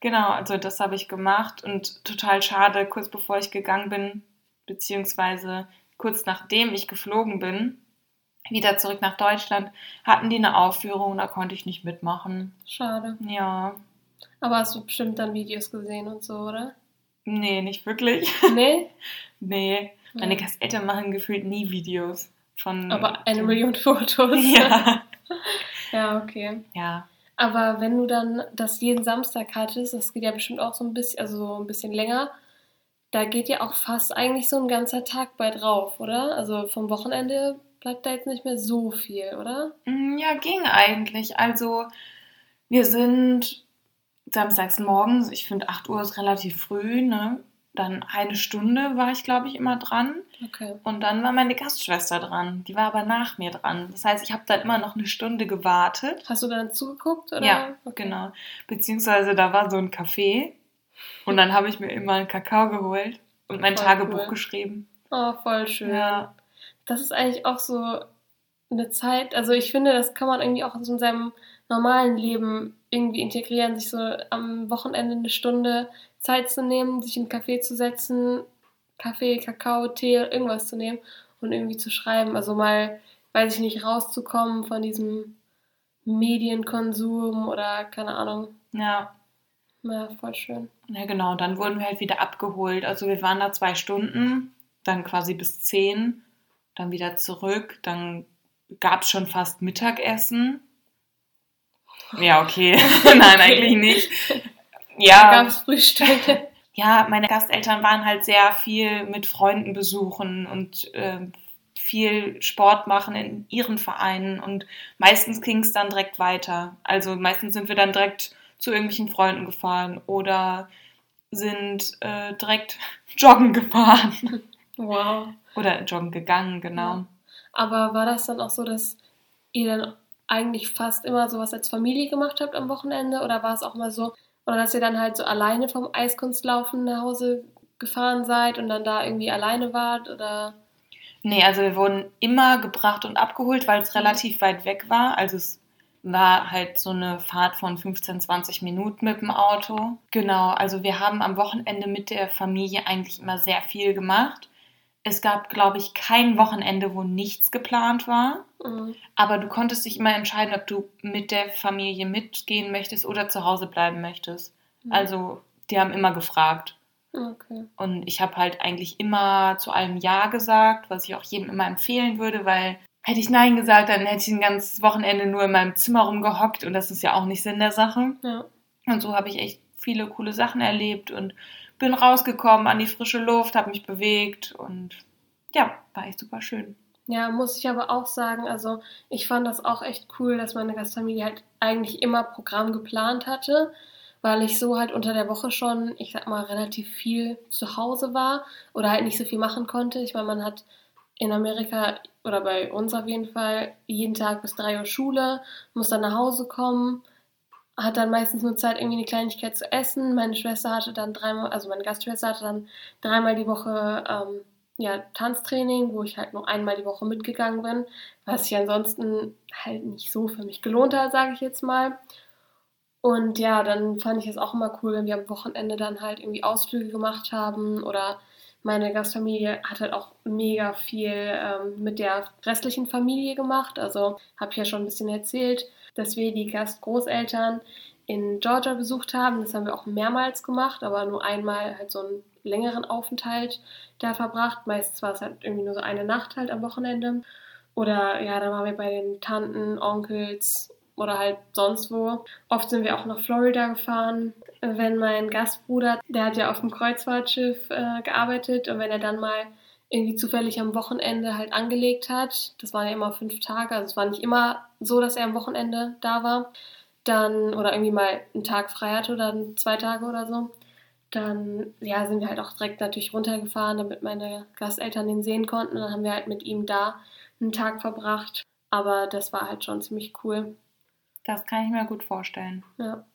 Speaker 1: Genau, also das habe ich gemacht und total schade, kurz bevor ich gegangen bin, beziehungsweise kurz nachdem ich geflogen bin, wieder zurück nach Deutschland, hatten die eine Aufführung, da konnte ich nicht mitmachen.
Speaker 2: Schade.
Speaker 1: Ja.
Speaker 2: Aber hast du bestimmt dann Videos gesehen und so, oder?
Speaker 1: Nee, nicht wirklich.
Speaker 2: Nee? [LAUGHS]
Speaker 1: nee. Meine. Eltern machen gefühlt nie Videos von.
Speaker 2: Aber eine Million Fotos. [LAUGHS]
Speaker 1: Ja. [LAUGHS]
Speaker 2: ja, okay.
Speaker 1: Ja.
Speaker 2: Aber wenn du dann das jeden Samstag hattest, das geht ja bestimmt auch so ein bisschen, also so ein bisschen länger, da geht ja auch fast eigentlich so ein ganzer Tag bei drauf, oder? Also vom Wochenende bleibt da jetzt nicht mehr so viel, oder?
Speaker 1: Mm, ja, ging eigentlich. Also wir sind samstags morgens, ich finde 8 Uhr ist relativ früh, ne? Dann eine Stunde war ich, glaube ich, immer dran.
Speaker 2: Okay.
Speaker 1: Und dann war meine Gastschwester dran. Die war aber nach mir dran. Das heißt, ich habe dann immer noch eine Stunde gewartet.
Speaker 2: Hast du dann zugeguckt? Oder?
Speaker 1: Ja, okay. genau. Beziehungsweise da war so ein Café. Und dann habe ich mir immer einen Kakao geholt und mein voll Tagebuch cool. geschrieben.
Speaker 2: Oh, voll schön.
Speaker 1: Ja
Speaker 2: das ist eigentlich auch so eine Zeit, also ich finde, das kann man irgendwie auch in seinem normalen Leben irgendwie integrieren, sich so am Wochenende eine Stunde Zeit zu nehmen, sich in einen Café zu setzen, Kaffee, Kakao, Tee, irgendwas zu nehmen und irgendwie zu schreiben. Also mal, weiß ich nicht, rauszukommen von diesem Medienkonsum oder keine Ahnung.
Speaker 1: Ja.
Speaker 2: Ja, voll schön.
Speaker 1: Ja, genau. Dann wurden wir halt wieder abgeholt. Also wir waren da zwei Stunden, dann quasi bis zehn, dann wieder zurück. Dann gab es schon fast Mittagessen. Ja, okay. [LAUGHS] Nein, eigentlich nicht. Ja.
Speaker 2: Da gab es Frühstück. [LAUGHS]
Speaker 1: Ja, meine Gasteltern waren halt sehr viel mit Freunden besuchen und äh, viel Sport machen in ihren Vereinen und meistens ging es dann direkt weiter. Also meistens sind wir dann direkt zu irgendwelchen Freunden gefahren oder sind äh, direkt [LAUGHS] joggen gefahren.
Speaker 2: Wow.
Speaker 1: Oder joggen gegangen, genau.
Speaker 2: Aber war das dann auch so, dass ihr dann eigentlich fast immer sowas als Familie gemacht habt am Wochenende? Oder war es auch mal so, oder dass ihr dann halt so alleine vom Eiskunstlaufen nach Hause gefahren seid und dann da irgendwie alleine wart? Oder?
Speaker 1: Nee, also wir wurden immer gebracht und abgeholt, weil es relativ weit weg war. Also es war halt so eine Fahrt von 15, 20 Minuten mit dem Auto. Genau, also wir haben am Wochenende mit der Familie eigentlich immer sehr viel gemacht. Es gab, glaube ich, kein Wochenende, wo nichts geplant war.
Speaker 2: Mhm.
Speaker 1: Aber du konntest dich immer entscheiden, ob du mit der Familie mitgehen möchtest oder zu Hause bleiben möchtest.
Speaker 2: Mhm.
Speaker 1: Also, die haben immer gefragt.
Speaker 2: Okay.
Speaker 1: Und ich habe halt eigentlich immer zu allem Ja gesagt, was ich auch jedem immer empfehlen würde, weil hätte ich Nein gesagt, dann hätte ich ein ganzes Wochenende nur in meinem Zimmer rumgehockt und das ist ja auch nicht Sinn der Sache.
Speaker 2: Ja.
Speaker 1: Und so habe ich echt viele coole Sachen erlebt und bin rausgekommen an die frische Luft, habe mich bewegt und ja, war echt super schön.
Speaker 2: Ja, muss ich aber auch sagen, also ich fand das auch echt cool, dass meine Gastfamilie halt eigentlich immer Programm geplant hatte, weil ich so halt unter der Woche schon, ich sag mal, relativ viel zu Hause war oder halt nicht so viel machen konnte. Ich meine, man hat in Amerika oder bei uns auf jeden Fall jeden Tag bis drei Uhr Schule, muss dann nach Hause kommen, hat dann meistens nur Zeit, irgendwie eine Kleinigkeit zu essen. Meine Schwester hatte dann dreimal, also meine Gastschwester hatte dann dreimal die Woche ähm, ja, Tanztraining, wo ich halt nur einmal die Woche mitgegangen bin, was sich ansonsten halt nicht so für mich gelohnt hat, sage ich jetzt mal. Und ja, dann fand ich es auch immer cool, wenn wir am Wochenende dann halt irgendwie Ausflüge gemacht haben oder meine Gastfamilie hat halt auch mega viel ähm, mit der restlichen Familie gemacht. Also habe ich ja schon ein bisschen erzählt, dass wir die Gastgroßeltern in Georgia besucht haben. Das haben wir auch mehrmals gemacht, aber nur einmal halt so einen längeren Aufenthalt da verbracht. Meistens war es halt irgendwie nur so eine Nacht halt am Wochenende. Oder ja, dann waren wir bei den Tanten, Onkels oder halt sonst wo. Oft sind wir auch nach Florida gefahren. Wenn mein Gastbruder, der hat ja auf dem Kreuzfahrtschiff äh, gearbeitet und wenn er dann mal irgendwie zufällig am Wochenende halt angelegt hat, das waren ja immer fünf Tage, also es war nicht immer so, dass er am Wochenende da war, dann oder irgendwie mal einen Tag frei hatte oder zwei Tage oder so, dann ja, sind wir halt auch direkt natürlich runtergefahren, damit meine Gasteltern den sehen konnten. Und dann haben wir halt mit ihm da einen Tag verbracht. Aber das war halt schon ziemlich cool.
Speaker 1: Das kann ich mir gut vorstellen.
Speaker 2: Ja.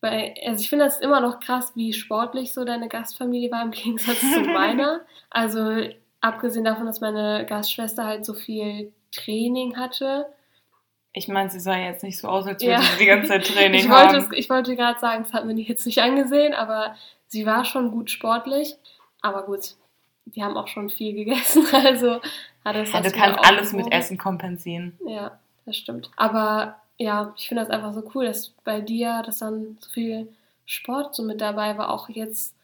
Speaker 2: Weil, also ich finde das immer noch krass, wie sportlich so deine Gastfamilie war im Gegensatz zu [LAUGHS] meiner. Also abgesehen davon, dass meine Gastschwester halt so viel Training hatte.
Speaker 1: Ich meine, sie sah jetzt nicht so aus, als würde ja. sie die ganze Zeit [LAUGHS] Training
Speaker 2: ich
Speaker 1: haben.
Speaker 2: Wollte ich wollte gerade sagen, das hat mir jetzt nicht angesehen, aber sie war schon gut sportlich. Aber gut, die haben auch schon viel gegessen, [LAUGHS] also
Speaker 1: hat es ja, Du kannst alles mit Essen kompensieren.
Speaker 2: Ja, das stimmt. Aber ja, ich finde das einfach so cool, dass bei dir, dass dann so viel Sport so mit dabei war, auch jetzt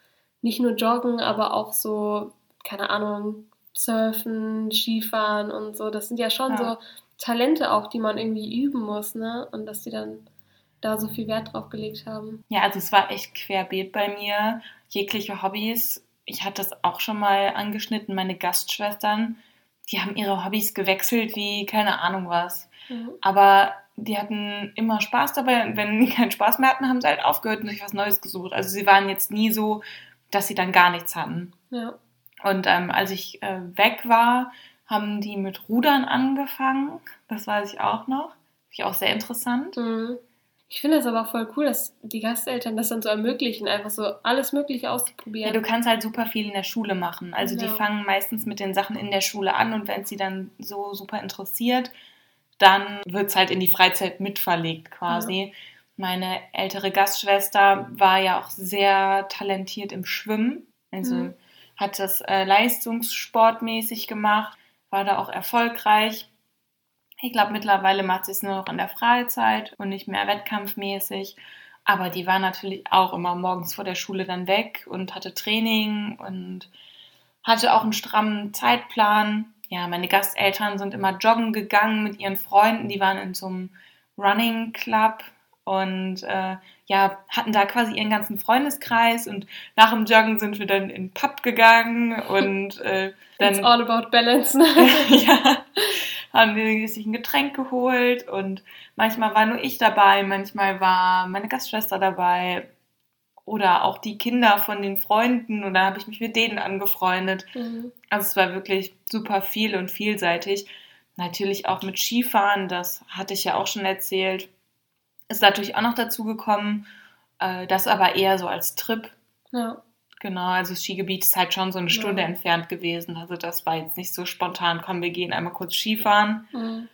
Speaker 2: nicht nur Joggen, aber auch so, keine Ahnung, Surfen, Skifahren und so. Das sind ja schon ja. so Talente auch, die man irgendwie üben muss, ne? Und dass die dann da so viel Wert drauf gelegt haben.
Speaker 1: Ja, also es war echt querbeet bei mir. Jegliche Hobbys. Ich hatte das auch schon mal angeschnitten. Meine Gastschwestern, die haben ihre Hobbys gewechselt wie keine Ahnung was. Mhm. Aber die hatten immer Spaß dabei und wenn die keinen Spaß mehr hatten, haben sie halt aufgehört und sich was Neues gesucht. Also sie waren jetzt nie so, dass sie dann gar nichts hatten.
Speaker 2: Ja.
Speaker 1: Und ähm, als ich äh, weg war, haben die mit Rudern angefangen. Das weiß ich auch noch. Finde ich auch sehr interessant.
Speaker 2: Mhm. Ich finde es aber voll cool, dass die Gasteltern das dann so ermöglichen, einfach so alles Mögliche auszuprobieren.
Speaker 1: Ja, du kannst halt super viel in der Schule machen. Also ja. die fangen meistens mit den Sachen in der Schule an und wenn sie dann so super interessiert, dann wird es halt in die Freizeit mitverlegt quasi. Ja. Meine ältere Gastschwester war ja auch sehr talentiert im Schwimmen. Also mhm. Hat das äh, leistungssportmäßig gemacht, war da auch erfolgreich. Ich glaube, mittlerweile macht sie es nur noch in der Freizeit und nicht mehr wettkampfmäßig. Aber die war natürlich auch immer morgens vor der Schule dann weg und hatte Training und hatte auch einen strammen Zeitplan. Ja, meine Gasteltern sind immer joggen gegangen mit ihren Freunden. Die waren in so einem Running Club und äh, ja, hatten da quasi ihren ganzen Freundeskreis und nach dem Joggen sind wir dann in den Pub gegangen und äh, [LAUGHS] dann.
Speaker 2: It's all about balance. [LAUGHS]
Speaker 1: ja, haben wir sich ein Getränk geholt und manchmal war nur ich dabei, manchmal war meine Gastschwester dabei oder auch die Kinder von den Freunden und da habe ich mich mit denen angefreundet. Mhm. Also es war wirklich super viel und vielseitig. Natürlich auch mit Skifahren, das hatte ich ja auch schon erzählt ist natürlich auch noch dazu gekommen, äh, das aber eher so als Trip. Ja. Genau, also das Skigebiet ist halt schon so eine Stunde ja. entfernt gewesen. Also das war jetzt nicht so spontan, komm, wir gehen einmal kurz Skifahren. Mhm.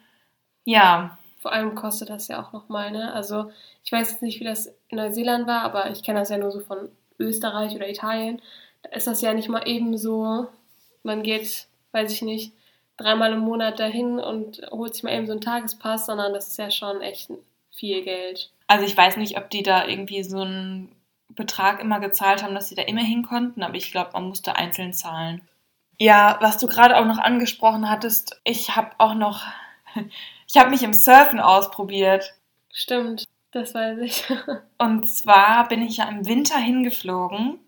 Speaker 2: Ja. Vor allem kostet das ja auch nochmal, ne? Also ich weiß jetzt nicht, wie das in Neuseeland war, aber ich kenne das ja nur so von Österreich oder Italien. Da ist das ja nicht mal eben so, man geht, weiß ich nicht, dreimal im Monat dahin und holt sich mal eben so einen Tagespass, sondern das ist ja schon echt ein viel Geld.
Speaker 1: Also ich weiß nicht, ob die da irgendwie so einen Betrag immer gezahlt haben, dass sie da immer hin konnten, aber ich glaube, man musste einzeln zahlen. Ja, was du gerade auch noch angesprochen hattest, ich habe auch noch, [LAUGHS] ich habe mich im Surfen ausprobiert.
Speaker 2: Stimmt, das weiß ich. [LAUGHS]
Speaker 1: und zwar bin ich ja im Winter hingeflogen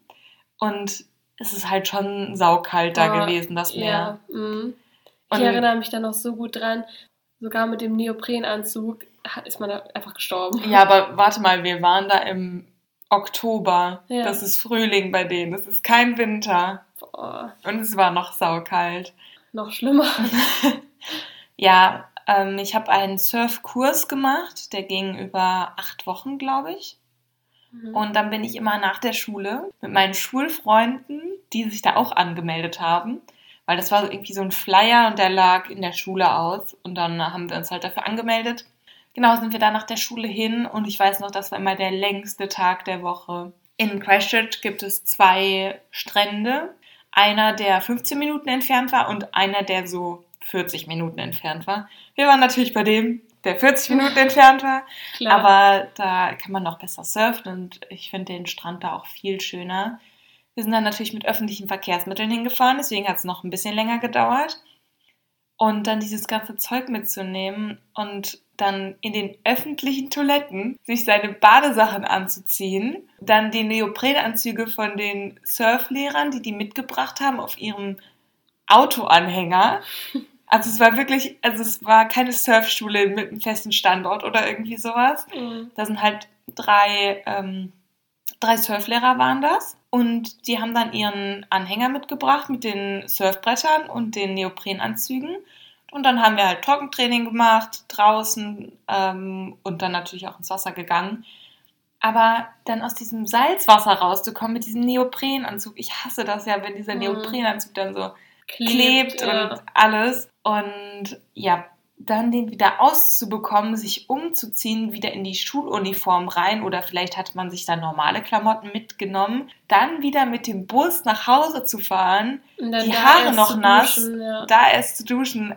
Speaker 1: und es ist halt schon saukalt da oh, gewesen, das Meer.
Speaker 2: Ja, mm. Ich erinnere mich da noch so gut dran, sogar mit dem Neoprenanzug ist man da einfach gestorben.
Speaker 1: Ja, aber warte mal, wir waren da im Oktober. Ja. Das ist Frühling bei denen. Das ist kein Winter. Boah. Und es war noch saukalt.
Speaker 2: Noch schlimmer. [LAUGHS]
Speaker 1: ja, ähm, ich habe einen Surfkurs gemacht. Der ging über acht Wochen, glaube ich. Mhm. Und dann bin ich immer nach der Schule mit meinen Schulfreunden, die sich da auch angemeldet haben, weil das war irgendwie so ein Flyer und der lag in der Schule aus. Und dann haben wir uns halt dafür angemeldet Genau, sind wir da nach der Schule hin und ich weiß noch, das war immer der längste Tag der Woche. In Christchurch gibt es zwei Strände. Einer, der 15 Minuten entfernt war und einer, der so 40 Minuten entfernt war. Wir waren natürlich bei dem, der 40 Minuten [LAUGHS] entfernt war. Klar. Aber da kann man noch besser surfen und ich finde den Strand da auch viel schöner. Wir sind dann natürlich mit öffentlichen Verkehrsmitteln hingefahren, deswegen hat es noch ein bisschen länger gedauert. Und dann dieses ganze Zeug mitzunehmen und dann in den öffentlichen Toiletten sich seine Badesachen anzuziehen, dann die Neoprenanzüge von den Surflehrern, die die mitgebracht haben, auf ihrem Autoanhänger. [LAUGHS] Also es war wirklich, also es war keine Surfschule mit einem festen Standort oder irgendwie sowas. Mhm. Da sind halt drei, ähm, drei Surflehrer waren das. Und die haben dann ihren Anhänger mitgebracht mit den Surfbrettern und den Neoprenanzügen. Und dann haben wir halt Trockentraining gemacht draußen ähm, und dann natürlich auch ins Wasser gegangen. Aber dann aus diesem Salzwasser rauszukommen mit diesem Neoprenanzug, ich hasse das ja, wenn dieser mhm. Neoprenanzug dann so klebt, klebt ja. und alles. Und ja, dann den wieder auszubekommen, sich umzuziehen, wieder in die Schuluniform rein oder vielleicht hat man sich da normale Klamotten mitgenommen, dann wieder mit dem Bus nach Hause zu fahren, die Haare noch nass, duschen, ja. da erst zu duschen,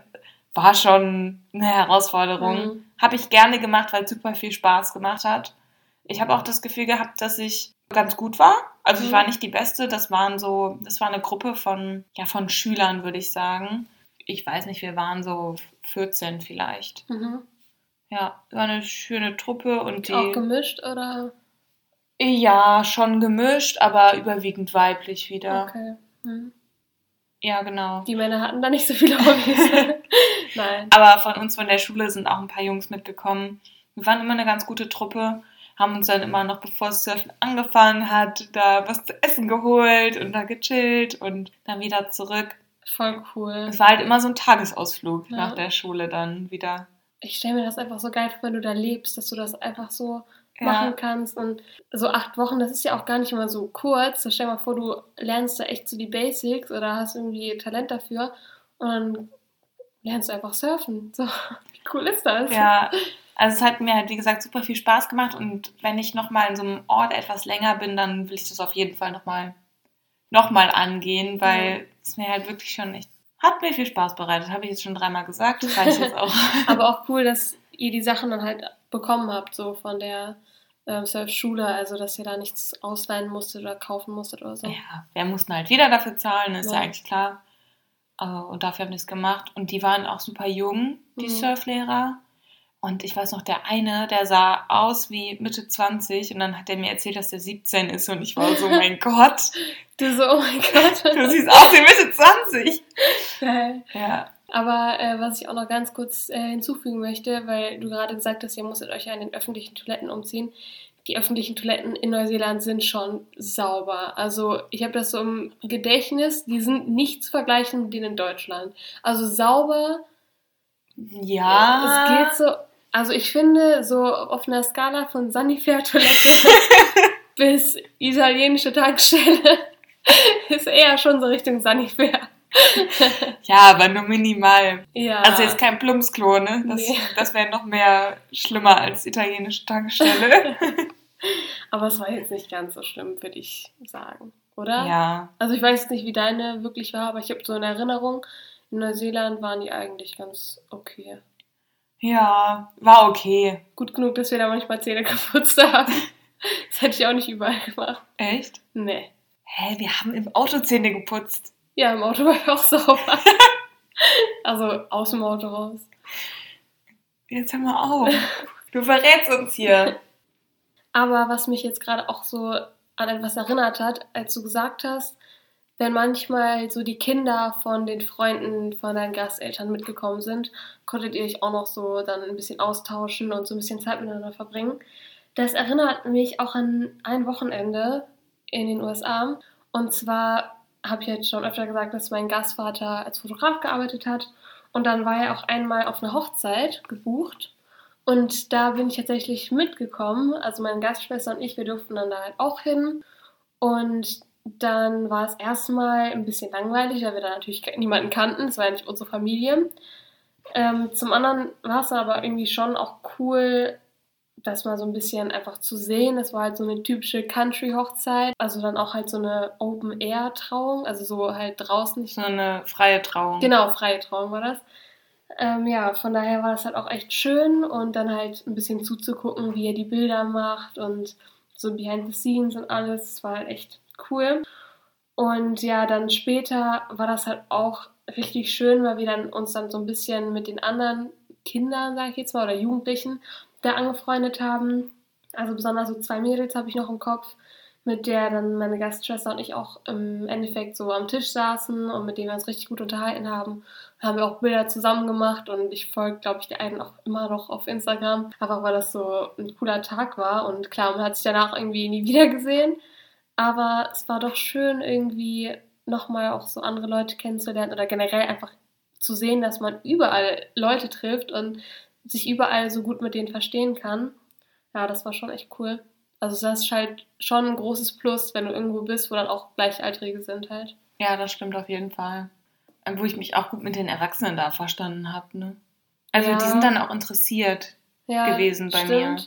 Speaker 1: war schon eine Herausforderung. Mhm. Habe ich gerne gemacht, weil es super viel Spaß gemacht hat. Ich habe auch das Gefühl gehabt, dass ich ganz gut war. Also mhm. ich war nicht die Beste. Das waren so, das war eine Gruppe von, ja, von Schülern, würde ich sagen. Ich weiß nicht, wir waren so 14 vielleicht. Mhm. Ja, war eine schöne Truppe und
Speaker 2: die. Auch gemischt oder?
Speaker 1: Ja, schon gemischt, aber überwiegend weiblich wieder. Okay. Mhm. Ja, genau.
Speaker 2: Die Männer hatten da nicht so viele Hobbys. [LAUGHS]
Speaker 1: Nein. Aber von uns von der Schule sind auch ein paar Jungs mitgekommen. Wir waren immer eine ganz gute Truppe, haben uns dann immer noch, bevor das Surfen angefangen hat, da was zu essen geholt und da gechillt und dann wieder zurück.
Speaker 2: Voll cool.
Speaker 1: Es war halt immer so ein Tagesausflug ja. nach der Schule dann wieder.
Speaker 2: Ich stelle mir das einfach so geil vor, wenn du da lebst, dass du das einfach so machen kannst. Und so acht Wochen, das ist ja auch gar nicht mal so kurz. So stell dir mal vor, du lernst da echt so die Basics oder hast irgendwie Talent dafür und dann lernst du einfach surfen. So, [LAUGHS] wie cool ist das?
Speaker 1: Ja, also es hat mir halt, wie gesagt, super viel Spaß gemacht und wenn ich nochmal in so einem Ort etwas länger bin, dann will ich das auf jeden Fall nochmal noch mal angehen, weil es mir halt wirklich schon echt Hat mir viel Spaß bereitet, habe ich jetzt schon dreimal gesagt, [LAUGHS] das weiß ich jetzt auch.
Speaker 2: Aber auch cool, dass ihr die Sachen dann halt bekommen habt, so von der ähm, Surfschule, also dass ihr da nichts ausleihen musstet oder kaufen musstet oder so.
Speaker 1: Ja, wir mussten halt wieder dafür zahlen, ist ja,
Speaker 2: Ja.
Speaker 1: eigentlich klar. Äh, Und dafür haben die es gemacht. Und die waren auch super jung, die
Speaker 2: Mhm.
Speaker 1: Surflehrer. Und ich weiß noch, der eine, der sah aus wie Mitte 20 und dann hat er mir erzählt, dass der 17 ist und ich war so, mein [LAUGHS] Gott,
Speaker 2: Du so, oh mein Gott.
Speaker 1: du siehst aus wie Mitte 20.
Speaker 2: Geil.
Speaker 1: Ja,
Speaker 2: Aber äh, was ich auch noch ganz kurz äh, hinzufügen möchte, weil du gerade gesagt hast, ihr musstet euch ja in den öffentlichen Toiletten umziehen. Die öffentlichen Toiletten in Neuseeland sind schon sauber. Also ich habe das so im Gedächtnis, die sind nicht zu vergleichen mit denen in Deutschland. Also sauber,
Speaker 1: ja.
Speaker 2: es geht so. Also ich finde, so auf einer Skala von Sanifair-Toilette [LAUGHS] bis italienische Tankstelle [LAUGHS] ist eher schon so Richtung Sanifair. [LAUGHS]
Speaker 1: Ja, aber nur minimal.
Speaker 2: Ja.
Speaker 1: Also jetzt kein Plumpsklo, ne? Das,
Speaker 2: Nee.
Speaker 1: das wäre noch mehr schlimmer als italienische Tankstelle.
Speaker 2: Aber es war jetzt nicht ganz so schlimm, würde ich sagen, oder?
Speaker 1: ja.
Speaker 2: Also ich weiß nicht, wie deine wirklich war, aber ich habe so eine Erinnerung, in Neuseeland waren die eigentlich ganz okay.
Speaker 1: Ja, war okay.
Speaker 2: Gut genug, dass wir da manchmal Zähne [LAUGHS] geputzt haben. Das hätte ich auch nicht überall gemacht.
Speaker 1: Echt?
Speaker 2: Nee.
Speaker 1: Hä, wir haben im Auto Zähne geputzt.
Speaker 2: Ja, im Auto war ich auch sauber. [LAUGHS] also aus dem Auto raus.
Speaker 1: Jetzt hör mal auf. Du verrätst uns hier. [LAUGHS]
Speaker 2: Aber was mich jetzt gerade auch so an etwas erinnert hat, als du gesagt hast, wenn manchmal so die Kinder von den Freunden von deinen Gasteltern mitgekommen sind, konntet ihr euch auch noch so dann ein bisschen austauschen und so ein bisschen Zeit miteinander verbringen. Das erinnert mich auch an ein Wochenende in den USA. Und zwar habe ich jetzt schon öfter gesagt, dass mein Gastvater als Fotograf gearbeitet hat. Und dann war er auch einmal auf eine Hochzeit gebucht. Und da bin ich tatsächlich mitgekommen. Also meine Gastschwester und ich, wir durften dann da halt auch hin. Und dann war es erstmal ein bisschen langweilig, weil wir da natürlich niemanden kannten. Es war ja nicht unsere Familie. Ähm, zum anderen war es aber irgendwie schon auch cool, das mal so ein bisschen einfach zu sehen. Das war halt so eine typische Country-Hochzeit. Also dann auch halt so eine Open-Air-Trauung. Also so halt draußen.
Speaker 1: So eine freie Trauung.
Speaker 2: Genau, freie Trauung war das. Ähm, ja, von daher war das halt auch echt schön und dann halt ein bisschen zuzugucken, wie er die Bilder macht und so behind the scenes und alles. Das war halt echt cool. Und ja, dann später war das halt auch richtig schön, weil wir dann uns dann so ein bisschen mit den anderen Kindern, sag ich jetzt mal, oder Jugendlichen da angefreundet haben. Also besonders so zwei Mädels habe ich noch im Kopf, mit der dann meine Gastschwester und ich auch im Endeffekt so am Tisch saßen und mit denen wir uns richtig gut unterhalten haben. Da haben wir auch Bilder zusammen gemacht und ich folge, glaube ich, der einen auch immer noch auf Instagram, einfach weil das so ein cooler Tag war. Und klar, man hat sich danach irgendwie nie [LAUGHS] wieder gesehen. Aber es war doch schön, irgendwie nochmal auch so andere Leute kennenzulernen oder generell einfach zu sehen, dass man überall Leute trifft und sich überall so gut mit denen verstehen kann. Ja, das war schon echt cool. Also das ist halt schon ein großes Plus, wenn du irgendwo bist, wo dann auch Gleichaltrige sind halt.
Speaker 1: Ja, das stimmt auf jeden Fall. Wo ich mich auch gut mit den Erwachsenen da verstanden habe. Ne? Also
Speaker 2: Ja.
Speaker 1: die sind dann auch interessiert.
Speaker 2: ja,
Speaker 1: gewesen bei mir.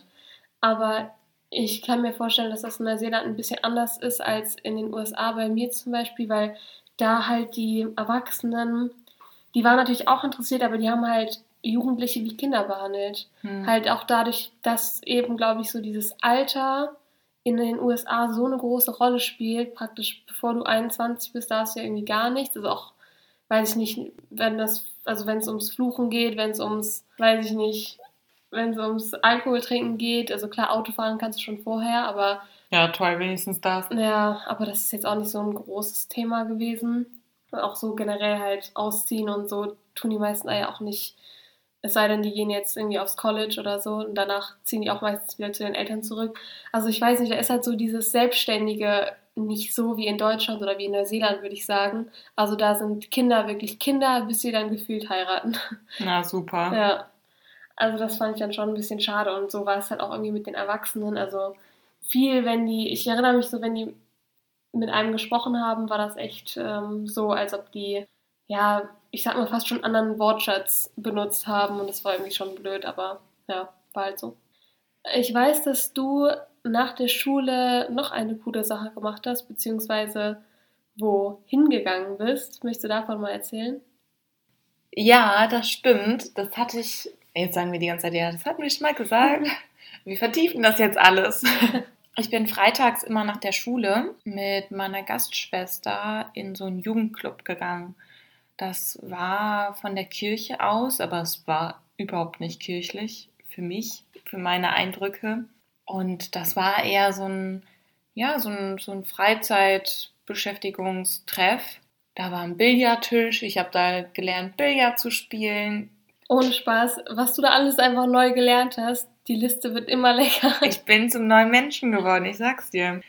Speaker 2: Aber ich kann mir vorstellen, dass das in Neuseeland ein bisschen anders ist als in den USA bei mir zum Beispiel, weil da halt die Erwachsenen, die waren natürlich auch interessiert, aber die haben halt Jugendliche wie Kinder behandelt.
Speaker 1: Hm.
Speaker 2: Halt auch dadurch, dass eben, glaube ich, so dieses Alter in den USA so eine große Rolle spielt, praktisch bevor du 21 bist, darfst du ja irgendwie gar nichts. Also auch, weiß ich nicht, wenn das, also wenn es ums Fluchen geht, wenn es ums, weiß ich nicht, wenn es ums Alkohol trinken geht, also klar, Autofahren kannst du schon vorher, aber
Speaker 1: Ja, toll, wenigstens das.
Speaker 2: ja, aber das ist jetzt auch nicht so ein großes Thema gewesen. Und auch so generell halt ausziehen und so tun die meisten ja auch nicht. Es sei denn, die gehen jetzt irgendwie aufs College oder so und danach ziehen die auch meistens wieder zu den Eltern zurück. Also ich weiß nicht, da ist halt so dieses Selbstständige nicht so wie in Deutschland oder wie in Neuseeland, würde ich sagen. Also da sind Kinder wirklich Kinder, bis sie dann gefühlt heiraten.
Speaker 1: Na, super.
Speaker 2: Ja. Also das fand ich dann schon ein bisschen schade und so war es halt auch irgendwie mit den Erwachsenen. Also viel, wenn die, ich erinnere mich so, wenn die mit einem gesprochen haben, war das echt ähm, so, als ob die, ja, ich sag mal fast schon anderen Wortschatz benutzt haben und das war irgendwie schon blöd, aber ja, war halt so. Ich weiß, dass du nach der Schule noch eine coole Sache gemacht hast, beziehungsweise wo hingegangen bist. Möchtest du davon mal erzählen?
Speaker 1: Ja, das stimmt. Das hatte ich, jetzt sagen wir die ganze Zeit, ja, das hatten wir schon mal gesagt. [LAUGHS] Wir vertiefen das jetzt alles. Ich bin freitags immer nach der Schule mit meiner Gastschwester in so einen Jugendclub gegangen. Das war von der Kirche aus, aber es war überhaupt nicht kirchlich für mich, für meine Eindrücke. Und das war eher so ein, ja, so ein, so ein Freizeitbeschäftigungstreff. Da war ein Billardtisch, ich habe da gelernt, Billard zu spielen.
Speaker 2: Ohne Spaß, was du da alles einfach neu gelernt hast, die Liste wird immer [LAUGHS] länger.
Speaker 1: Ich bin zum neuen Menschen geworden, ich sag's dir.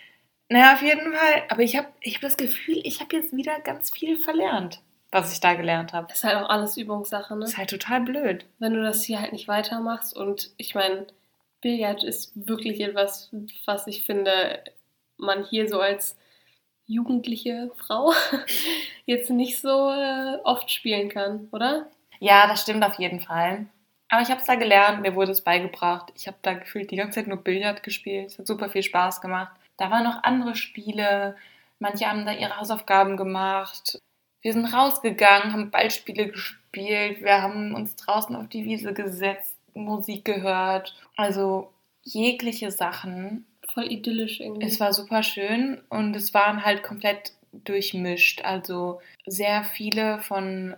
Speaker 1: Naja, auf jeden Fall. Aber ich habe ich hab das Gefühl, ich habe jetzt wieder ganz viel verlernt, was ich da gelernt habe.
Speaker 2: Das ist halt auch alles Übungssache, ne?
Speaker 1: Ist halt total blöd.
Speaker 2: Wenn du das hier halt nicht weitermachst und ich meine, Billard ist wirklich etwas, was ich finde, man hier so als jugendliche Frau [LAUGHS] jetzt nicht so äh, oft spielen kann, oder?
Speaker 1: Ja, das stimmt auf jeden Fall. Aber ich habe es da gelernt, mir wurde es beigebracht. Ich habe da gefühlt die ganze Zeit nur Billard gespielt. Es hat super viel Spaß gemacht. Da waren noch andere Spiele. Manche haben da ihre Hausaufgaben gemacht. Wir sind rausgegangen, haben Ballspiele gespielt. Wir haben uns draußen auf die Wiese gesetzt, Musik gehört. Also jegliche Sachen.
Speaker 2: Voll idyllisch irgendwie.
Speaker 1: Es war super schön und es waren halt komplett durchmischt. Also sehr viele von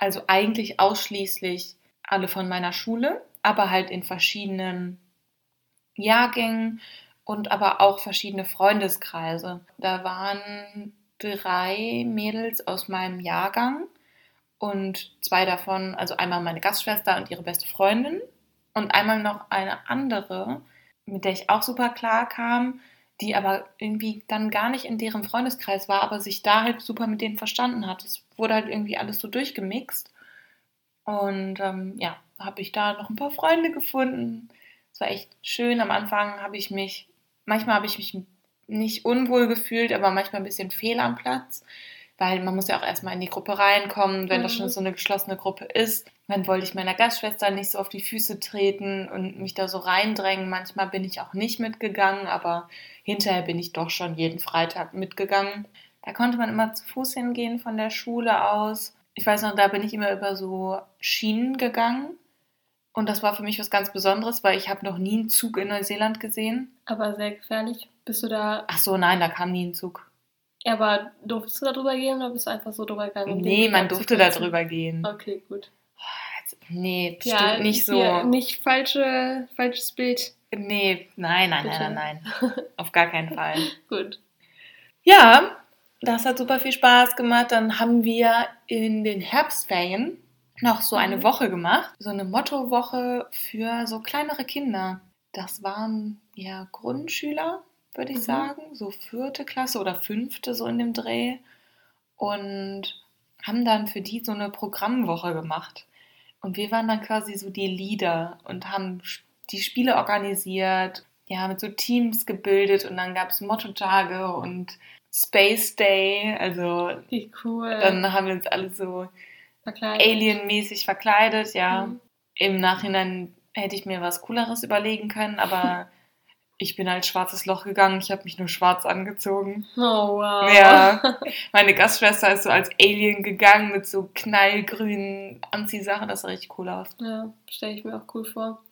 Speaker 1: also eigentlich ausschließlich alle von meiner Schule, aber halt in verschiedenen Jahrgängen und aber auch verschiedene Freundeskreise. Da waren drei Mädels aus meinem Jahrgang und zwei davon, also einmal meine Gastschwester und ihre beste Freundin und einmal noch eine andere, mit der ich auch super klar kam, die aber irgendwie dann gar nicht in deren Freundeskreis war, aber sich da halt super mit denen verstanden hat. Es wurde halt irgendwie alles so durchgemixt. Und ähm, ja, habe ich da noch ein paar Freunde gefunden. Es war echt schön. Am Anfang habe ich mich, manchmal habe ich mich nicht unwohl gefühlt, aber manchmal ein bisschen fehl am Platz, weil man muss ja auch erstmal in die Gruppe reinkommen, wenn mhm. das schon so eine geschlossene Gruppe ist. Dann wollte ich meiner Gastschwester nicht so auf die Füße treten und mich da so reindrängen. Manchmal bin ich auch nicht mitgegangen, aber hinterher bin ich doch schon jeden Freitag mitgegangen. Da konnte man immer zu Fuß hingehen von der Schule aus. Ich weiß noch, da bin ich immer über so Schienen gegangen. Und das war für mich was ganz Besonderes, weil ich habe noch nie einen Zug in Neuseeland gesehen.
Speaker 2: Aber sehr gefährlich. Bist du da.
Speaker 1: Ach so, nein, da kam nie ein Zug.
Speaker 2: Ja, aber durftest du da drüber gehen oder bist du einfach so drüber gegangen? Um
Speaker 1: nee, man durfte da drüber gehen.
Speaker 2: Okay, gut.
Speaker 1: Nee, bestimmt ja, nicht so.
Speaker 2: Ja, nicht falsche, falsches Bild.
Speaker 1: Nee, nein, nein, Bitte. nein, nein, nein. Auf gar keinen Fall. [LAUGHS]
Speaker 2: gut.
Speaker 1: Ja, das hat super viel Spaß gemacht. Dann haben wir in den Herbstferien noch so eine mhm. Woche gemacht. So eine Mottowoche für so kleinere Kinder. Das waren ja Grundschüler, würde ich mhm. sagen. So vierte Klasse oder fünfte, so in dem Dreh. Und haben dann für die so eine Programmwoche gemacht. Und wir waren dann quasi so die Leader und haben die Spiele organisiert, ja, mit so Teams gebildet und dann gab es Motto-Tage und Space Day. Also,
Speaker 2: Wie cool.
Speaker 1: Dann haben wir uns alle so Alien-mäßig verkleidet, ja. Mhm. Im Nachhinein hätte ich mir was Cooleres überlegen können, aber [LAUGHS] ich bin halt schwarzes Loch gegangen. Ich habe mich nur schwarz angezogen.
Speaker 2: Oh, wow.
Speaker 1: Ja. [LAUGHS] Meine Gastschwester ist so als Alien gegangen mit so knallgrünen Anziehsachen. Das sah richtig cool aus.
Speaker 2: Ja, stelle ich mir auch cool vor.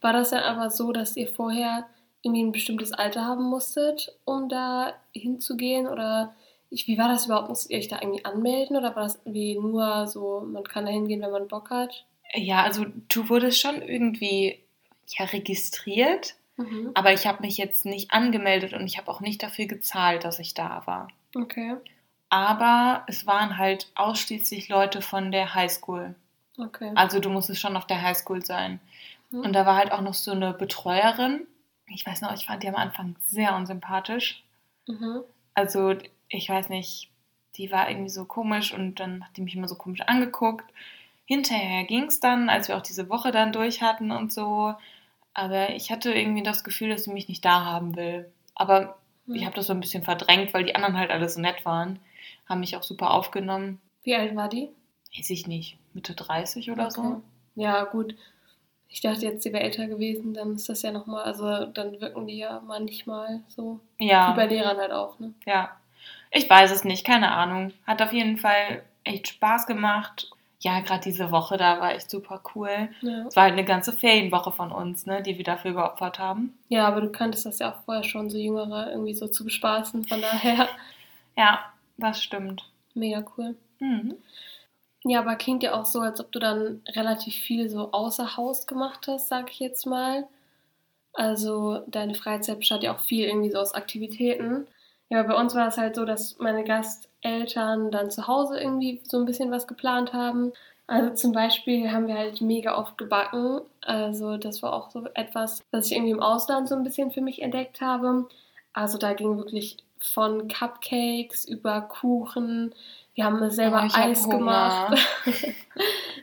Speaker 2: War das dann aber so, dass ihr vorher irgendwie ein bestimmtes Alter haben musstet, um da hinzugehen? Oder ich, wie war das überhaupt? Musstet ihr euch da irgendwie anmelden? Oder war das irgendwie nur so, man kann da hingehen, wenn man Bock hat?
Speaker 1: Ja, also du wurdest schon irgendwie ja, registriert, mhm. aber ich habe mich jetzt nicht angemeldet und ich habe auch nicht dafür gezahlt, dass ich da war.
Speaker 2: Okay.
Speaker 1: Aber es waren halt ausschließlich Leute von der Highschool.
Speaker 2: Okay.
Speaker 1: Also du musstest schon auf der Highschool sein. Mhm. Und da war halt auch noch so eine Betreuerin. Ich weiß noch, ich fand die am Anfang sehr unsympathisch.
Speaker 2: Mhm.
Speaker 1: Also ich weiß nicht, die war irgendwie so komisch und dann hat die mich immer so komisch angeguckt hinterher ging es dann, als wir auch diese Woche dann durch hatten und so. Aber ich hatte irgendwie das Gefühl, dass sie mich nicht da haben will. Aber mhm. ich habe das so ein bisschen verdrängt, weil die anderen halt alle so nett waren. Haben mich auch super aufgenommen.
Speaker 2: Wie alt war die?
Speaker 1: Weiß ich nicht. Mitte 30 oder okay. so.
Speaker 2: Ja, gut. Ich dachte jetzt, sie wäre älter gewesen, dann ist das ja nochmal, also dann wirken die ja manchmal so.
Speaker 1: Ja.
Speaker 2: Wie bei Lehrern halt auch, ne?
Speaker 1: Ja. Ich weiß es nicht, keine Ahnung. Hat auf jeden Fall echt Spaß gemacht ja, gerade diese Woche da war echt super cool.
Speaker 2: Ja.
Speaker 1: Es war halt eine ganze Ferienwoche von uns, ne, die wir dafür geopfert haben.
Speaker 2: ja, aber du kanntest das ja auch vorher schon, so Jüngere irgendwie so zu bespaßen. Von daher
Speaker 1: Ja, das stimmt.
Speaker 2: mega cool.
Speaker 1: Mhm.
Speaker 2: Ja, aber klingt ja auch so, als ob du dann relativ viel so außer Haus gemacht hast, sag ich jetzt mal. Also deine Freizeit bestand ja auch viel irgendwie so aus Aktivitäten. Ja, bei uns war es halt so, dass meine Gasteltern dann zu Hause irgendwie so ein bisschen was geplant haben. Also zum Beispiel haben wir halt mega oft gebacken. Also das war auch so etwas, was ich irgendwie im Ausland so ein bisschen für mich entdeckt habe. Also da ging wirklich von Cupcakes über Kuchen. Wir haben selber
Speaker 1: Oh,
Speaker 2: Eis
Speaker 1: Hunger.
Speaker 2: gemacht. [LAUGHS]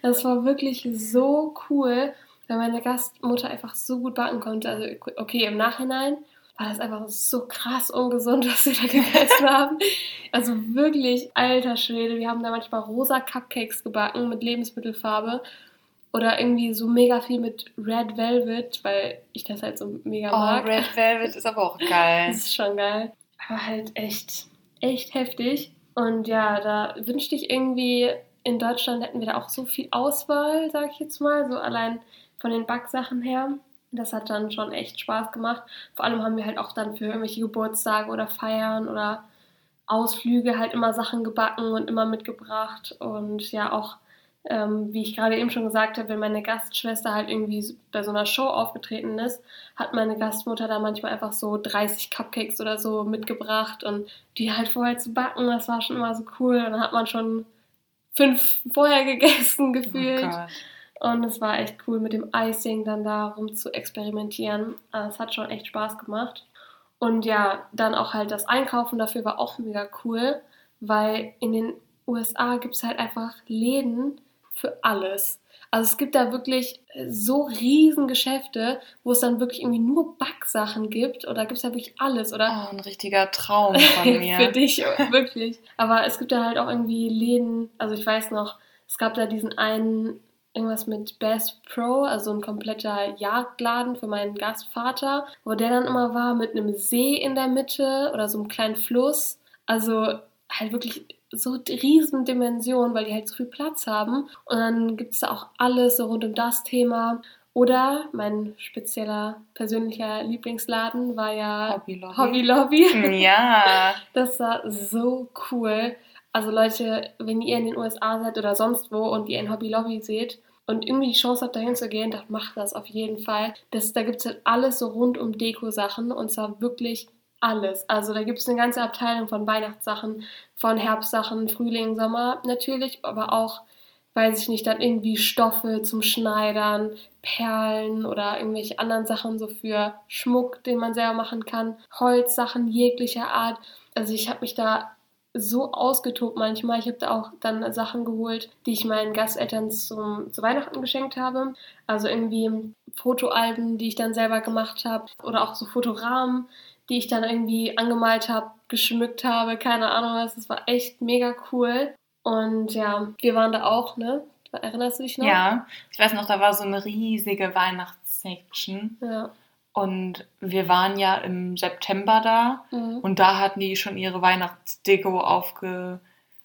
Speaker 2: Das war wirklich so cool, weil meine Gastmutter einfach so gut backen konnte. Also okay, im Nachhinein war das einfach so krass ungesund, [LAUGHS] was wir da gegessen [LAUGHS] haben. Also wirklich, alter Schwede, wir haben da manchmal rosa Cupcakes gebacken mit Lebensmittelfarbe oder irgendwie so mega viel mit Red Velvet, weil ich das halt so mega
Speaker 1: Oh,
Speaker 2: mag.
Speaker 1: Red Velvet ist aber auch geil.
Speaker 2: Das ist schon geil. Aber halt echt, echt heftig. Und ja, da wünschte ich irgendwie, in Deutschland hätten wir da auch so viel Auswahl, sag ich jetzt mal, so allein von den Backsachen her. Das hat dann schon echt Spaß gemacht. Vor allem haben wir halt auch dann für irgendwelche Geburtstage oder Feiern oder Ausflüge halt immer Sachen gebacken und immer mitgebracht. Und ja, auch, ähm, wie ich gerade eben schon gesagt habe, wenn meine Gastschwester halt irgendwie bei so einer Show aufgetreten ist, hat meine Gastmutter da manchmal einfach so 30 Cupcakes oder so mitgebracht und die halt vorher zu backen, das war schon immer so cool. Und dann hat man schon fünf vorher gegessen
Speaker 1: Oh
Speaker 2: gefühlt.
Speaker 1: Gott.
Speaker 2: Und es war echt cool, mit dem Icing dann da rum zu experimentieren. Also Es hat schon echt Spaß gemacht. Und ja, dann auch halt das Einkaufen dafür war auch mega cool, weil in den USA gibt es halt einfach Läden für alles. Also es gibt da wirklich so riesen Geschäfte, wo es dann wirklich irgendwie nur Backsachen gibt. Oder gibt es da wirklich alles. Oder
Speaker 1: Oh, ein richtiger Traum [LAUGHS] von mir.
Speaker 2: für dich, wirklich. Aber es gibt da halt auch irgendwie Läden, also ich weiß noch, es gab da diesen einen, irgendwas mit Bass Pro, also ein kompletter Jagdladen für meinen Gastvater, wo der dann immer war mit einem See in der Mitte oder so einem kleinen Fluss. Also halt wirklich so riesen Dimensionen, weil die halt so viel Platz haben. Und dann gibt es da auch alles so rund um das Thema. Oder mein spezieller persönlicher Lieblingsladen war ja
Speaker 1: Hobby Lobby.
Speaker 2: Hobby Lobby.
Speaker 1: Ja. [LAUGHS]
Speaker 2: Das war so cool. Also Leute, wenn ihr in den USA seid oder sonst wo und ihr ein Hobby Lobby seht und irgendwie die Chance habt, dahin zu gehen, dann macht das auf jeden Fall. Das, da gibt es halt alles so rund um Deko-Sachen und zwar wirklich alles. Also da gibt es eine ganze Abteilung von Weihnachtssachen, von Herbstsachen, Frühling, Sommer natürlich, aber auch, weiß ich nicht, dann irgendwie Stoffe zum Schneidern, Perlen oder irgendwelche anderen Sachen so für Schmuck, den man selber machen kann, Holzsachen jeglicher Art. Also ich habe mich da so ausgetobt manchmal. Ich habe da auch dann Sachen geholt, die ich meinen Gasteltern zum, zu Weihnachten geschenkt habe. Also irgendwie Fotoalben, die ich dann selber gemacht habe. Oder auch so Fotorahmen, die ich dann irgendwie angemalt habe, geschmückt habe. Keine Ahnung was. Das war echt mega cool. Und ja, wir waren da auch, ne? Erinnerst du dich noch?
Speaker 1: Ja. Ich weiß noch, da war so eine riesige Weihnachtssection.
Speaker 2: Ja.
Speaker 1: Und wir waren ja im September da.
Speaker 2: Mhm.
Speaker 1: Und da hatten die schon ihre Weihnachtsdeko aufge,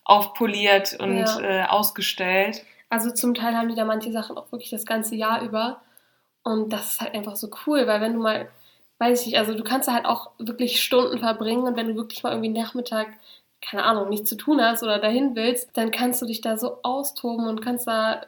Speaker 1: aufpoliert und
Speaker 2: Ja.
Speaker 1: äh, ausgestellt.
Speaker 2: Also zum Teil haben die da manche Sachen auch wirklich das ganze Jahr über. Und das ist halt einfach so cool, weil wenn du mal, weiß ich nicht, also du kannst da halt auch wirklich Stunden verbringen und wenn du wirklich mal irgendwie Nachmittag, keine Ahnung, nichts zu tun hast oder dahin willst, dann kannst du dich da so austoben und kannst da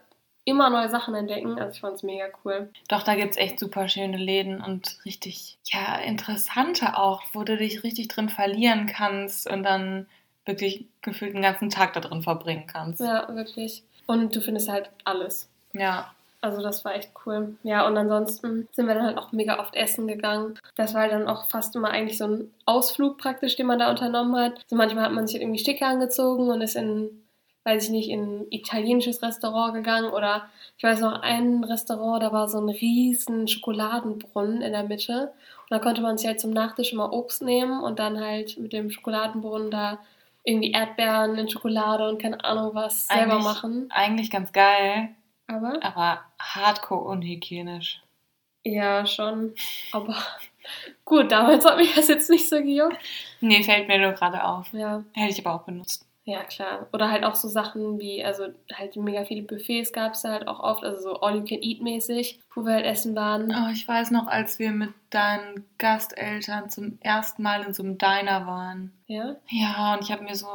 Speaker 2: immer neue Sachen entdecken. Also ich fand es mega cool.
Speaker 1: Doch, da gibt es echt super schöne Läden und richtig, ja, interessante auch, wo du dich richtig drin verlieren kannst und dann wirklich gefühlt den ganzen Tag da drin verbringen kannst.
Speaker 2: Ja, wirklich. Und du findest halt alles.
Speaker 1: Ja.
Speaker 2: Also das war echt cool. Ja, und ansonsten sind wir dann halt auch mega oft essen gegangen. Das war dann auch fast immer eigentlich so ein Ausflug praktisch, den man da unternommen hat. So manchmal hat man sich halt irgendwie Sticke angezogen und ist in, weiß ich nicht, in ein italienisches Restaurant gegangen oder ich weiß noch ein Restaurant, da war so ein riesen Schokoladenbrunnen in der Mitte. Und da konnte man sich halt zum Nachtisch immer Obst nehmen und dann halt mit dem Schokoladenbrunnen da irgendwie Erdbeeren in Schokolade und keine Ahnung was selber
Speaker 1: Eigentlich-
Speaker 2: machen.
Speaker 1: Eigentlich ganz geil,
Speaker 2: Aber
Speaker 1: aber hardcore unhygienisch.
Speaker 2: Ja, schon. Aber [LAUGHS] gut, damals hat mich das jetzt nicht so gejuckt.
Speaker 1: Nee, fällt mir nur gerade auf.
Speaker 2: Ja,
Speaker 1: Hätte ich aber auch benutzt.
Speaker 2: Ja, klar. Oder halt auch so Sachen wie, also halt mega viele Buffets gab es da halt auch oft, also so All-You-Can-Eat-mäßig, wo wir halt essen waren.
Speaker 1: Oh, ich weiß noch, als wir mit deinen Gasteltern zum ersten Mal in so einem Diner waren.
Speaker 2: Ja?
Speaker 1: Ja, und ich habe mir so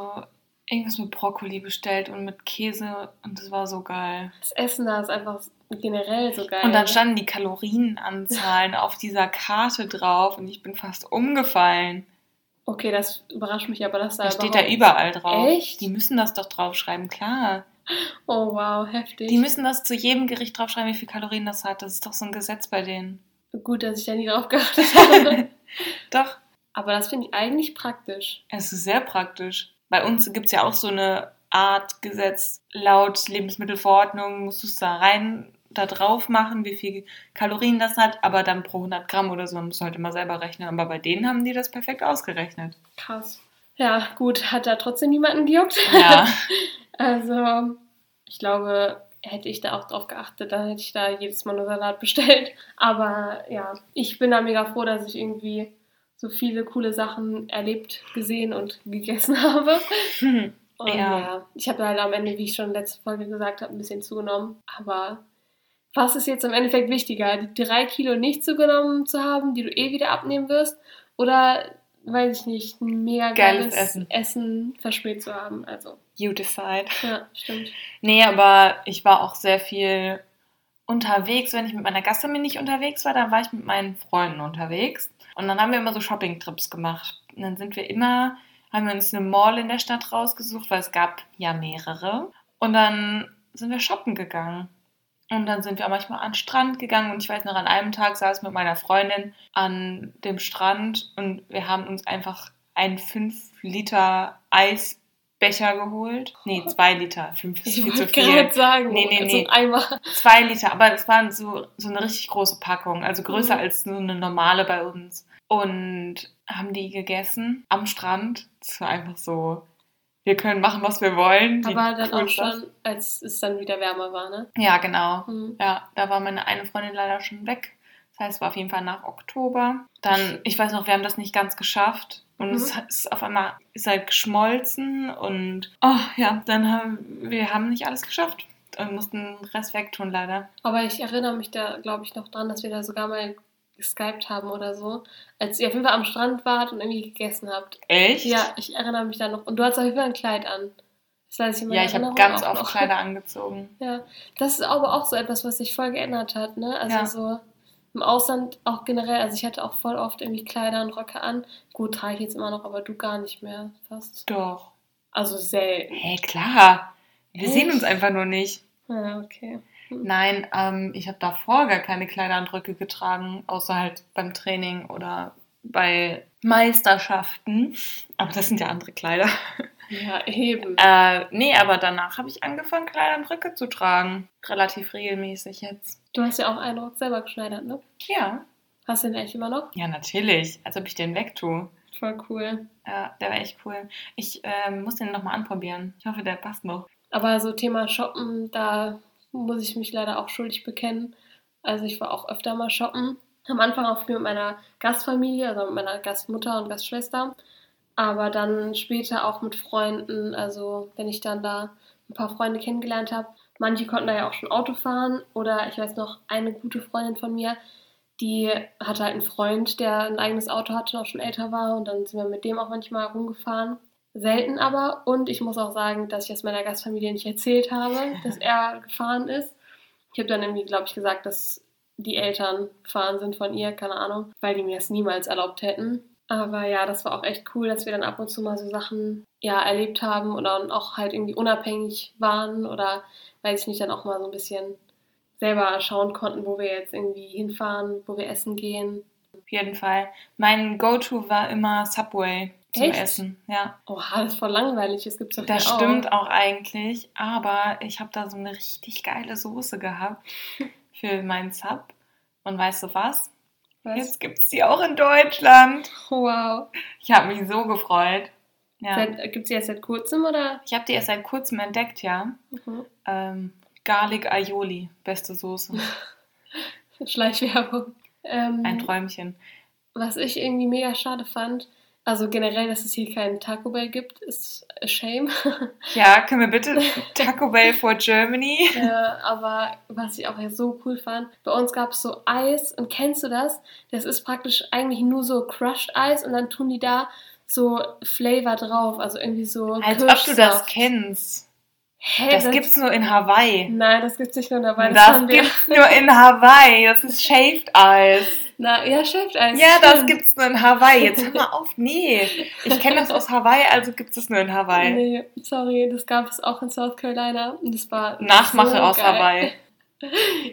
Speaker 1: irgendwas mit Brokkoli bestellt und mit Käse und das war so geil.
Speaker 2: Das Essen da ist einfach generell so geil.
Speaker 1: Und dann standen die Kalorienanzahlen auf dieser Karte drauf und ich bin fast umgefallen.
Speaker 2: Okay, das überrascht mich aber, dass da
Speaker 1: Da steht da überall drauf.
Speaker 2: Echt?
Speaker 1: Die müssen das doch draufschreiben, klar.
Speaker 2: Oh wow, heftig.
Speaker 1: Die müssen das zu jedem Gericht draufschreiben, wie viel Kalorien das hat. Das ist doch so ein Gesetz bei denen.
Speaker 2: Gut, dass ich da nie drauf [LAUGHS] geachtet habe.
Speaker 1: Doch,
Speaker 2: aber das finde ich eigentlich praktisch.
Speaker 1: es ist sehr praktisch. Bei uns gibt es ja auch so eine Art Gesetz. Laut Lebensmittelverordnung musst du es da rein, da drauf machen, wie viel Kalorien das hat, aber dann pro 100 Gramm oder so. Man muss halt immer selber rechnen. Aber bei denen haben die das perfekt ausgerechnet.
Speaker 2: Krass. Ja, gut, hat da trotzdem niemanden gejuckt.
Speaker 1: Ja, [LAUGHS]
Speaker 2: Also, ich glaube, hätte ich da auch drauf geachtet, dann hätte ich da jedes Mal nur Salat bestellt. Aber ja, ich bin da mega froh, dass ich irgendwie so viele coole Sachen erlebt, gesehen und gegessen [LAUGHS] habe. [LAUGHS] Und
Speaker 1: Ja.
Speaker 2: ja, ich habe halt am Ende, wie ich schon in der letzten Folge gesagt habe, ein bisschen zugenommen. Aber was ist jetzt im Endeffekt wichtiger? Die drei Kilo nicht zugenommen zu haben, die du eh wieder abnehmen wirst? Oder, weiß ich nicht, ein mega
Speaker 1: Geiles
Speaker 2: geiles
Speaker 1: Essen.
Speaker 2: Essen verspäht zu haben? Also,
Speaker 1: you decide.
Speaker 2: ja, stimmt.
Speaker 1: Nee, aber ich war auch sehr viel unterwegs. Wenn ich mit meiner Gastfamilie nicht unterwegs war, dann war ich mit meinen Freunden unterwegs. Und dann haben wir immer so Shopping-Trips gemacht. Und dann sind wir immer, haben wir uns eine Mall in der Stadt rausgesucht, weil es gab ja mehrere. Und dann sind wir shoppen gegangen. Und dann sind wir auch manchmal an den Strand gegangen. Und ich weiß noch, an einem Tag saß ich mit meiner Freundin an dem Strand und wir haben uns einfach einen 5 Liter Eisbecher geholt. Nee, 2 Liter. 5 ist
Speaker 2: Ich
Speaker 1: viel zu viel.
Speaker 2: gerade sagen,
Speaker 1: Nee, nee,
Speaker 2: so
Speaker 1: nee.
Speaker 2: Eimer.
Speaker 1: Zwei Liter, aber es waren so, so eine richtig große Packung, also größer
Speaker 2: Mhm.
Speaker 1: als nur eine normale bei uns. Und haben die gegessen am Strand. Es war einfach so, wir können machen, was wir wollen. Wie
Speaker 2: Aber dann auch
Speaker 1: das?
Speaker 2: schon, als es dann wieder wärmer war, ne?
Speaker 1: Ja, genau.
Speaker 2: Hm.
Speaker 1: Ja, da war meine eine Freundin leider schon weg. Das heißt, es war auf jeden Fall nach Oktober. Dann, ich weiß noch, wir haben das nicht ganz geschafft. Und
Speaker 2: Mhm.
Speaker 1: es ist auf einmal ist halt geschmolzen und oh ja, dann haben wir haben nicht alles geschafft und mussten den Rest wegtun leider.
Speaker 2: Aber ich erinnere mich da, glaube ich, noch dran, dass wir da sogar mal geskypt haben oder so. Als ihr auf jeden Fall am Strand wart und irgendwie gegessen habt.
Speaker 1: Echt?
Speaker 2: Ja, ich erinnere mich da noch. Und du hattest auf jeden Fall ein Kleid an. Das weiß ich
Speaker 1: Ja, ich habe ganz oft. Kleider [LAUGHS] angezogen.
Speaker 2: Ja, das ist aber auch so etwas, was sich voll geändert hat, ne? Also
Speaker 1: Ja.
Speaker 2: so im Ausland auch generell. Also ich hatte auch voll oft irgendwie Kleider und Röcke an. Gut, trage ich jetzt immer noch, aber du gar nicht mehr fast.
Speaker 1: Doch.
Speaker 2: Also selten.
Speaker 1: Hey, klar. Wir
Speaker 2: Echt?
Speaker 1: sehen uns einfach nur nicht.
Speaker 2: Ja, okay.
Speaker 1: Nein, ähm, ich habe davor gar keine Kleiderandrücke getragen, außer halt beim Training oder bei Meisterschaften. Aber das sind ja andere Kleider.
Speaker 2: Ja, eben.
Speaker 1: Äh, nee, aber danach habe ich angefangen, Kleiderandrücke zu tragen. Relativ regelmäßig jetzt.
Speaker 2: Du hast ja auch einen Rock selber geschneidert, ne?
Speaker 1: Ja.
Speaker 2: Hast du den eigentlich immer noch?
Speaker 1: Ja, natürlich. Als ob ich den wegtue.
Speaker 2: Voll cool.
Speaker 1: Ja, der war echt cool. Ich ähm, muss den nochmal anprobieren. Ich hoffe, der passt noch.
Speaker 2: Aber so Thema Shoppen, da muss ich mich leider auch schuldig bekennen. Also ich war auch öfter mal shoppen. Am Anfang auch viel mit meiner Gastfamilie, also mit meiner Gastmutter und Gastschwester. Aber dann später auch mit Freunden. Also wenn ich dann da ein paar Freunde kennengelernt habe. Manche konnten da ja auch schon Auto fahren. Oder ich weiß noch, eine gute Freundin von mir, die hatte halt einen Freund, der ein eigenes Auto hatte und auch schon älter war. Und dann sind wir mit dem auch manchmal rumgefahren. Selten aber. Und ich muss auch sagen, dass ich es meiner Gastfamilie nicht erzählt habe, [LAUGHS] dass er gefahren ist. Ich habe dann irgendwie, glaube ich, gesagt, dass die Eltern gefahren sind von ihr, keine Ahnung, weil die mir das niemals erlaubt hätten. Aber ja, das war auch echt cool, dass wir dann ab und zu mal so Sachen ja, erlebt haben oder auch halt irgendwie unabhängig waren oder weiß ich nicht, dann auch mal so ein bisschen selber schauen konnten, wo wir jetzt irgendwie hinfahren, wo wir essen gehen.
Speaker 1: Auf jeden Fall. Mein Go-To war immer Subway zum
Speaker 2: Echt?
Speaker 1: Essen. Ja.
Speaker 2: Oha, das ist voll langweilig, das gibt's doch
Speaker 1: Das
Speaker 2: hier
Speaker 1: stimmt auch eigentlich, aber ich habe da so eine richtig geile Soße gehabt [LAUGHS] für meinen Sub. Und weißt du was?
Speaker 2: Was?
Speaker 1: Jetzt gibt es die auch in Deutschland.
Speaker 2: Wow.
Speaker 1: Ich habe mich so gefreut. Ja.
Speaker 2: Seit, gibt's die erst seit kurzem oder?
Speaker 1: Ich habe die erst seit kurzem entdeckt, ja.
Speaker 2: Mhm.
Speaker 1: Ähm, Garlic Aioli, beste Soße. [LAUGHS]
Speaker 2: Schleichwerbung. Ähm,
Speaker 1: Ein Träumchen.
Speaker 2: was ich irgendwie mega schade fand, Also generell, dass es hier keinen Taco Bell gibt, ist a shame. [LAUGHS]
Speaker 1: Ja, können wir bitte Taco Bell for Germany? [LAUGHS]
Speaker 2: Ja, aber was ich auch so cool fand, bei uns gab es so Eis und kennst du das? Das ist praktisch eigentlich nur so Crushed Eis und dann tun die da so Flavor drauf, also irgendwie so
Speaker 1: Als ob du das kennst.
Speaker 2: Hä,
Speaker 1: Das gibt's nur in Hawaii.
Speaker 2: Nein, das gibt's nicht nur dabei.
Speaker 1: Das
Speaker 2: haben wir-
Speaker 1: gibt's nur in Hawaii. Das ist Shaved Eis.
Speaker 2: Na, ja, Shaved Eis.
Speaker 1: Ja, das
Speaker 2: stimmt.
Speaker 1: gibt's nur in Hawaii. Jetzt hör mal [LAUGHS] auf. Nee. Ich kenne das aus Hawaii, also gibt's es nur in Hawaii.
Speaker 2: Nee, sorry, das gab es auch in South Carolina und das war
Speaker 1: Nachmache
Speaker 2: so
Speaker 1: aus
Speaker 2: geil.
Speaker 1: Hawaii. [LAUGHS]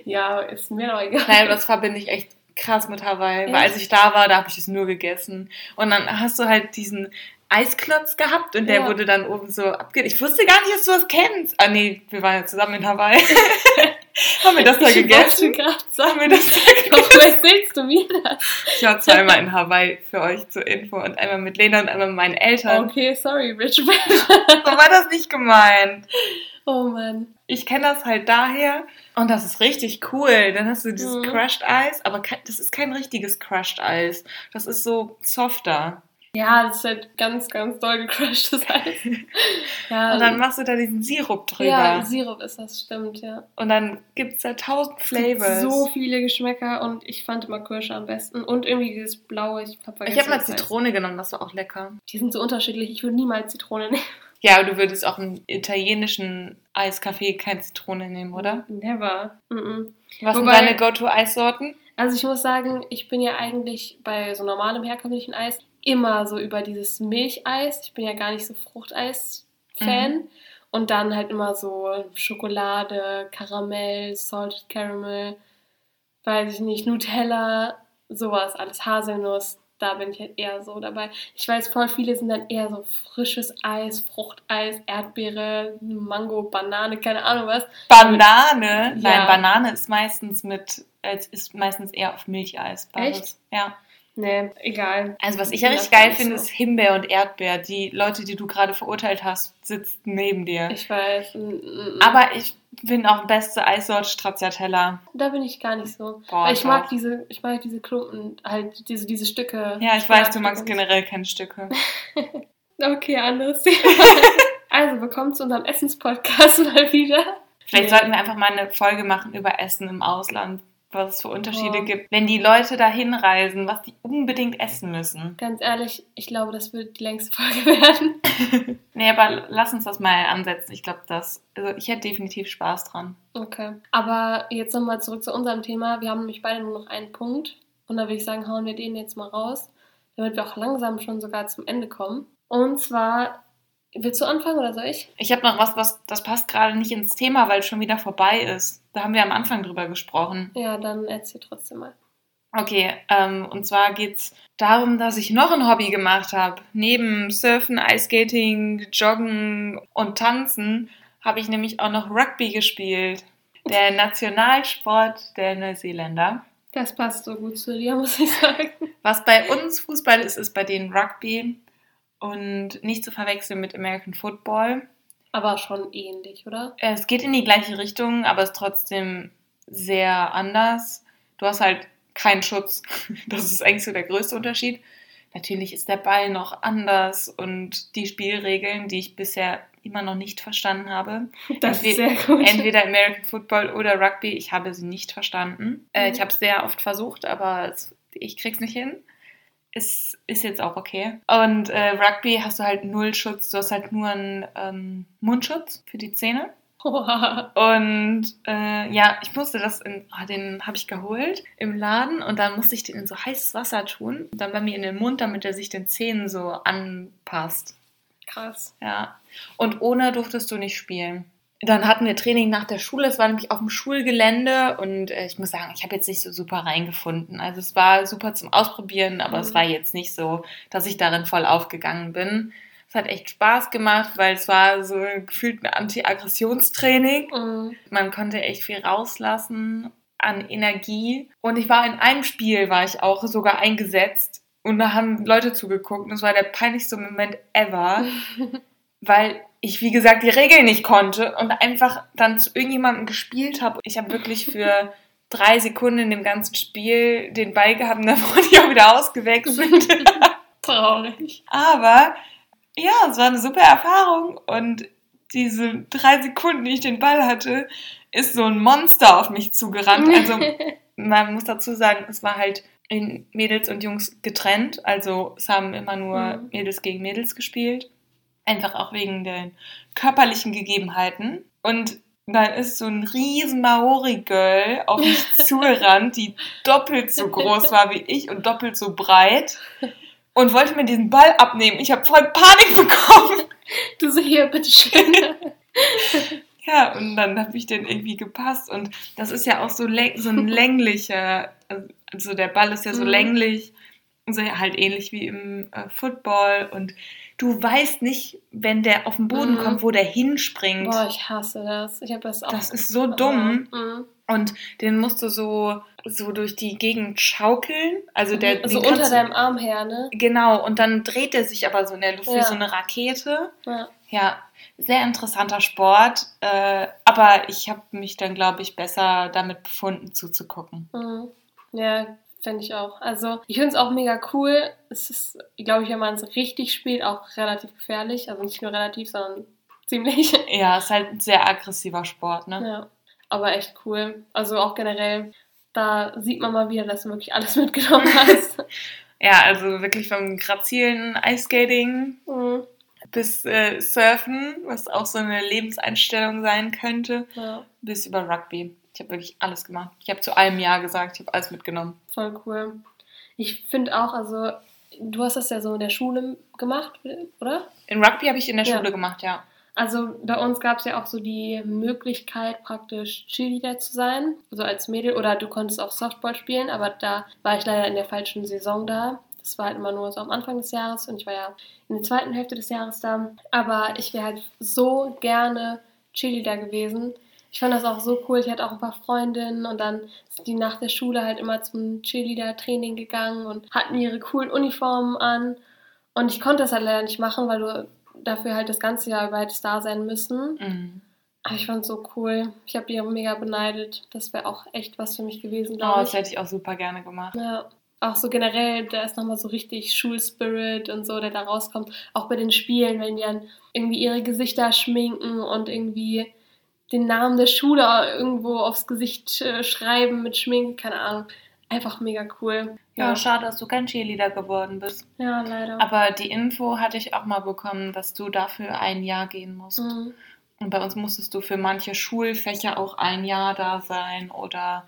Speaker 2: Ja, ist mir doch egal.
Speaker 1: Nein, das verbinde ich echt krass mit Hawaii. Weil
Speaker 2: Echt?
Speaker 1: als ich da war, da habe ich es nur gegessen. Und dann hast du halt diesen Eisklotz gehabt und der
Speaker 2: Ja.
Speaker 1: wurde dann oben so abge... Ich wusste gar nicht, dass du das kennst. Ah nee, wir waren ja zusammen in Hawaii. [LAUGHS] Haben wir das da
Speaker 2: ich
Speaker 1: gegessen? Haben wir das da [LAUGHS]
Speaker 2: vielleicht erzählst du mir das.
Speaker 1: Ich war zweimal in Hawaii für euch zur Info und einmal mit Lena und einmal mit meinen Eltern.
Speaker 2: Okay, sorry, Rich Man.
Speaker 1: So war das nicht gemeint. [LAUGHS]
Speaker 2: Oh Mann.
Speaker 1: Ich kenne das halt daher und das ist richtig cool. Dann hast du dieses
Speaker 2: Mhm.
Speaker 1: Crushed Eis, aber das ist kein richtiges Crushed Eis. Das ist so softer.
Speaker 2: Ja, das ist halt ganz, ganz doll gecrushedes Eis. [LAUGHS] Ja,
Speaker 1: Und dann machst du da diesen Sirup drüber.
Speaker 2: ja, Sirup ist das, stimmt, ja.
Speaker 1: und dann gibt es da tausend Flavors.
Speaker 2: So viele Geschmäcker und ich fand immer Kirsche am besten. Und irgendwie dieses blaue, ich hab vergessen.
Speaker 1: ich habe mal
Speaker 2: was das heißt.
Speaker 1: Zitrone genommen, das war auch lecker.
Speaker 2: Die sind so unterschiedlich, ich würde niemals Zitrone nehmen. [LAUGHS]
Speaker 1: Ja, aber du würdest auch im italienischen Eiskaffee keine Zitrone nehmen, oder?
Speaker 2: Never. Mm-mm.
Speaker 1: Was sind
Speaker 2: Wobei-
Speaker 1: deine Go-To-Eissorten?
Speaker 2: Also ich muss sagen, ich bin ja eigentlich bei so normalem herkömmlichen Eis immer so über dieses Milcheis. Ich bin ja gar nicht so Fruchteis-Fan.
Speaker 1: Mhm.
Speaker 2: Und dann halt immer so Schokolade, Karamell, Salted Caramel, weiß ich nicht, Nutella, sowas, alles Haselnuss. Da bin ich halt eher so dabei. Ich weiß, voll viele sind dann eher so frisches Eis, Fruchteis, Erdbeere, Mango, Banane, keine Ahnung was.
Speaker 1: Banane? Nein,
Speaker 2: Ja.
Speaker 1: Banane ist meistens mit, äh, ist meistens eher auf Milcheis. Basis. Ja.
Speaker 2: Nee, egal.
Speaker 1: Also was ich ja richtig geil finde,
Speaker 2: so.
Speaker 1: ist Himbeer und Erdbeer. Die Leute, die du gerade verurteilt hast, sitzt neben dir.
Speaker 2: Ich weiß. mm, mm, mm.
Speaker 1: Aber ich finde auch beste Eissorte Stracciatella.
Speaker 2: Da bin ich gar nicht so.
Speaker 1: Boah,
Speaker 2: Weil ich
Speaker 1: doch.
Speaker 2: mag diese, ich mag diese Klumpen, halt diese, diese Stücke.
Speaker 1: Ja, ich weiß, du magst generell keine Stücke. [LAUGHS]
Speaker 2: Okay, anderes Thema. [LAUGHS] also, willkommen zu unserem Essenspodcast [LAUGHS] mal wieder.
Speaker 1: Vielleicht sollten wir einfach mal eine Folge machen über Essen im Ausland, was es für Unterschiede
Speaker 2: Boah.
Speaker 1: gibt. Wenn die Leute da hinreisen, was die unbedingt essen müssen.
Speaker 2: Ganz ehrlich, ich glaube, das wird die längste Folge [LAUGHS] werden. [LAUGHS]
Speaker 1: Nee, aber lass uns das mal ansetzen. Ich glaube, das, also ich hätte definitiv Spaß dran.
Speaker 2: Okay. Aber jetzt nochmal zurück zu unserem Thema. Wir haben nämlich beide nur noch einen Punkt. Und da würde ich sagen, hauen wir den jetzt mal raus, damit wir auch langsam schon sogar zum Ende kommen. Und zwar, willst du anfangen oder soll ich?
Speaker 1: Ich habe noch was, was das passt gerade nicht ins Thema, weil es schon wieder vorbei ist. Da haben wir am Anfang drüber gesprochen.
Speaker 2: Ja, dann erzähl trotzdem mal.
Speaker 1: Okay, ähm, und zwar geht's darum, dass ich noch ein Hobby gemacht habe. Neben Surfen, Eiskating, Joggen und Tanzen habe ich nämlich auch noch Rugby gespielt. Der Nationalsport der Neuseeländer.
Speaker 2: Das passt so gut zu dir, muss ich sagen.
Speaker 1: Was bei uns Fußball ist, ist bei denen Rugby und nicht zu verwechseln mit American Football.
Speaker 2: Aber schon ähnlich, oder?
Speaker 1: Es geht in die gleiche Richtung, aber ist trotzdem sehr anders. Du hast halt keinen Schutz. [LAUGHS] Das ist eigentlich so der größte Unterschied. Natürlich ist der Ball noch anders und die Spielregeln, die ich bisher immer noch nicht verstanden habe. [LAUGHS]
Speaker 2: Das ist
Speaker 1: Entweder-
Speaker 2: sehr gut.
Speaker 1: Entweder American Football oder Rugby, ich habe sie nicht verstanden. Äh,
Speaker 2: Mhm.
Speaker 1: ich habe es sehr oft versucht, aber ich krieg's nicht hin. Es ist jetzt auch okay. Und äh, Rugby hast du halt null Schutz. Du hast halt nur einen ähm, Mundschutz für die Zähne. Und äh, ja, ich musste das in, ah, den habe ich geholt im Laden und dann musste ich den in so heißes Wasser tun und dann bei mir in den Mund, damit er sich den Zähnen so anpasst.
Speaker 2: Krass.
Speaker 1: Ja. Und ohne durftest du nicht spielen. Dann hatten wir Training nach der Schule. Es war nämlich auf dem Schulgelände und äh, ich muss sagen, ich habe jetzt nicht so super reingefunden. Also es war super zum Ausprobieren, aber
Speaker 2: Mhm.
Speaker 1: es war jetzt nicht so, dass ich darin voll aufgegangen bin. Es hat echt Spaß gemacht, weil es war so gefühlt ein Anti-Aggressionstraining.
Speaker 2: Mhm.
Speaker 1: Man konnte echt viel rauslassen an Energie. Und ich war in einem Spiel, war ich auch sogar eingesetzt. Und da haben Leute zugeguckt. Und es war der peinlichste Moment ever, [LAUGHS] weil ich, wie gesagt, die Regeln nicht konnte und einfach dann zu irgendjemandem gespielt habe. Ich habe wirklich für [LAUGHS] drei Sekunden in dem ganzen Spiel den Ball gehabt und dann [LAUGHS] wurde ich auch wieder ausgewechselt. [LAUGHS]
Speaker 2: Traurig.
Speaker 1: Aber ja, es war eine super Erfahrung und diese drei Sekunden, die ich den Ball hatte, ist so ein Monster auf mich zugerannt. Also man muss dazu sagen, es war halt in Mädels und Jungs getrennt. Also es haben immer nur
Speaker 2: Mhm.
Speaker 1: Mädels gegen Mädels gespielt. Einfach auch wegen den körperlichen Gegebenheiten. Und dann ist so ein riesen Maori-Girl auf mich [LAUGHS] zugerannt, die doppelt so groß war wie ich und doppelt so breit. Und wollte mir diesen Ball abnehmen. Ich habe voll Panik bekommen. [LAUGHS]
Speaker 2: Du so hier, bitteschön. [LAUGHS]
Speaker 1: Ja, und dann habe ich den irgendwie gepasst. Und das ist ja auch so, so ein länglicher, also der Ball ist ja so
Speaker 2: Mhm.
Speaker 1: länglich, so halt ähnlich wie im äh, Football. Und du weißt nicht, wenn der auf den Boden
Speaker 2: Mhm.
Speaker 1: kommt, wo der hinspringt.
Speaker 2: Boah, ich hasse das. Ich habe das auch.
Speaker 1: Das ist so dumm.
Speaker 2: Mhm.
Speaker 1: Und den musst du so, so durch die Gegend schaukeln. Also der
Speaker 2: so
Speaker 1: den
Speaker 2: unter deinem Arm her, ne?
Speaker 1: Genau, und dann dreht er sich aber so in der Luft wie
Speaker 2: Ja.
Speaker 1: so eine Rakete.
Speaker 2: Ja.
Speaker 1: Ja, sehr interessanter Sport. Äh, aber ich habe mich dann, glaube ich, besser damit befunden, zuzugucken.
Speaker 2: Mhm. Ja, finde ich auch. Also, ich finde es auch mega cool. Es ist, glaube ich, wenn man es richtig spielt, auch relativ gefährlich. Also nicht nur relativ, sondern ziemlich. [LAUGHS]
Speaker 1: Ja, ist halt ein sehr aggressiver Sport, ne?
Speaker 2: Ja, aber echt cool. Also auch generell, da sieht man mal wieder, dass du wirklich alles [LAUGHS] mitgenommen hast. [LAUGHS]
Speaker 1: Ja, also wirklich vom grazilen Eiskating
Speaker 2: mhm.
Speaker 1: bis äh, Surfen, was auch so eine Lebenseinstellung sein könnte,
Speaker 2: Ja,
Speaker 1: bis über Rugby. Ich habe wirklich alles gemacht. Ich habe zu einem Jahr gesagt, ich habe alles mitgenommen.
Speaker 2: voll cool. Ich finde auch, also, du hast das ja so in der Schule gemacht, oder?
Speaker 1: In Rugby habe ich in der
Speaker 2: Ja.
Speaker 1: Schule gemacht, ja.
Speaker 2: Also bei uns gab es ja auch so die Möglichkeit, praktisch Cheerleader zu sein, also als Mädel, oder du konntest auch Softball spielen, aber da war ich leider in der falschen Saison da. Das war halt immer nur so am Anfang des Jahres und ich war ja in der zweiten Hälfte des Jahres da. Aber ich wäre halt so gerne Cheerleader gewesen. Ich fand das auch so cool. Ich hatte auch ein paar Freundinnen und dann sind die nach der Schule halt immer zum Cheerleader-Training gegangen und hatten ihre coolen Uniformen an. Und ich konnte das halt leider nicht machen, weil du dafür halt das ganze Jahr über hättest da sein müssen.
Speaker 1: Mhm.
Speaker 2: Aber ich fand es so cool. Ich habe die auch mega beneidet. Das wäre auch echt was für mich gewesen,
Speaker 1: Oh, das
Speaker 2: ich.
Speaker 1: hätte ich auch super gerne gemacht.
Speaker 2: Ja, auch so generell, da ist nochmal so richtig Schulspirit und so, der da rauskommt. Auch bei den Spielen, wenn die dann irgendwie ihre Gesichter schminken und irgendwie den Namen der Schule irgendwo aufs Gesicht äh, schreiben mit Schminke, keine Ahnung. Einfach mega cool.
Speaker 1: Ja, schade, dass du kein Cheerleader geworden bist.
Speaker 2: Ja, leider.
Speaker 1: Aber die Info hatte ich auch mal bekommen, dass du dafür ein Jahr gehen musst.
Speaker 2: Mhm.
Speaker 1: Und bei uns musstest du für manche Schulfächer auch ein Jahr da sein oder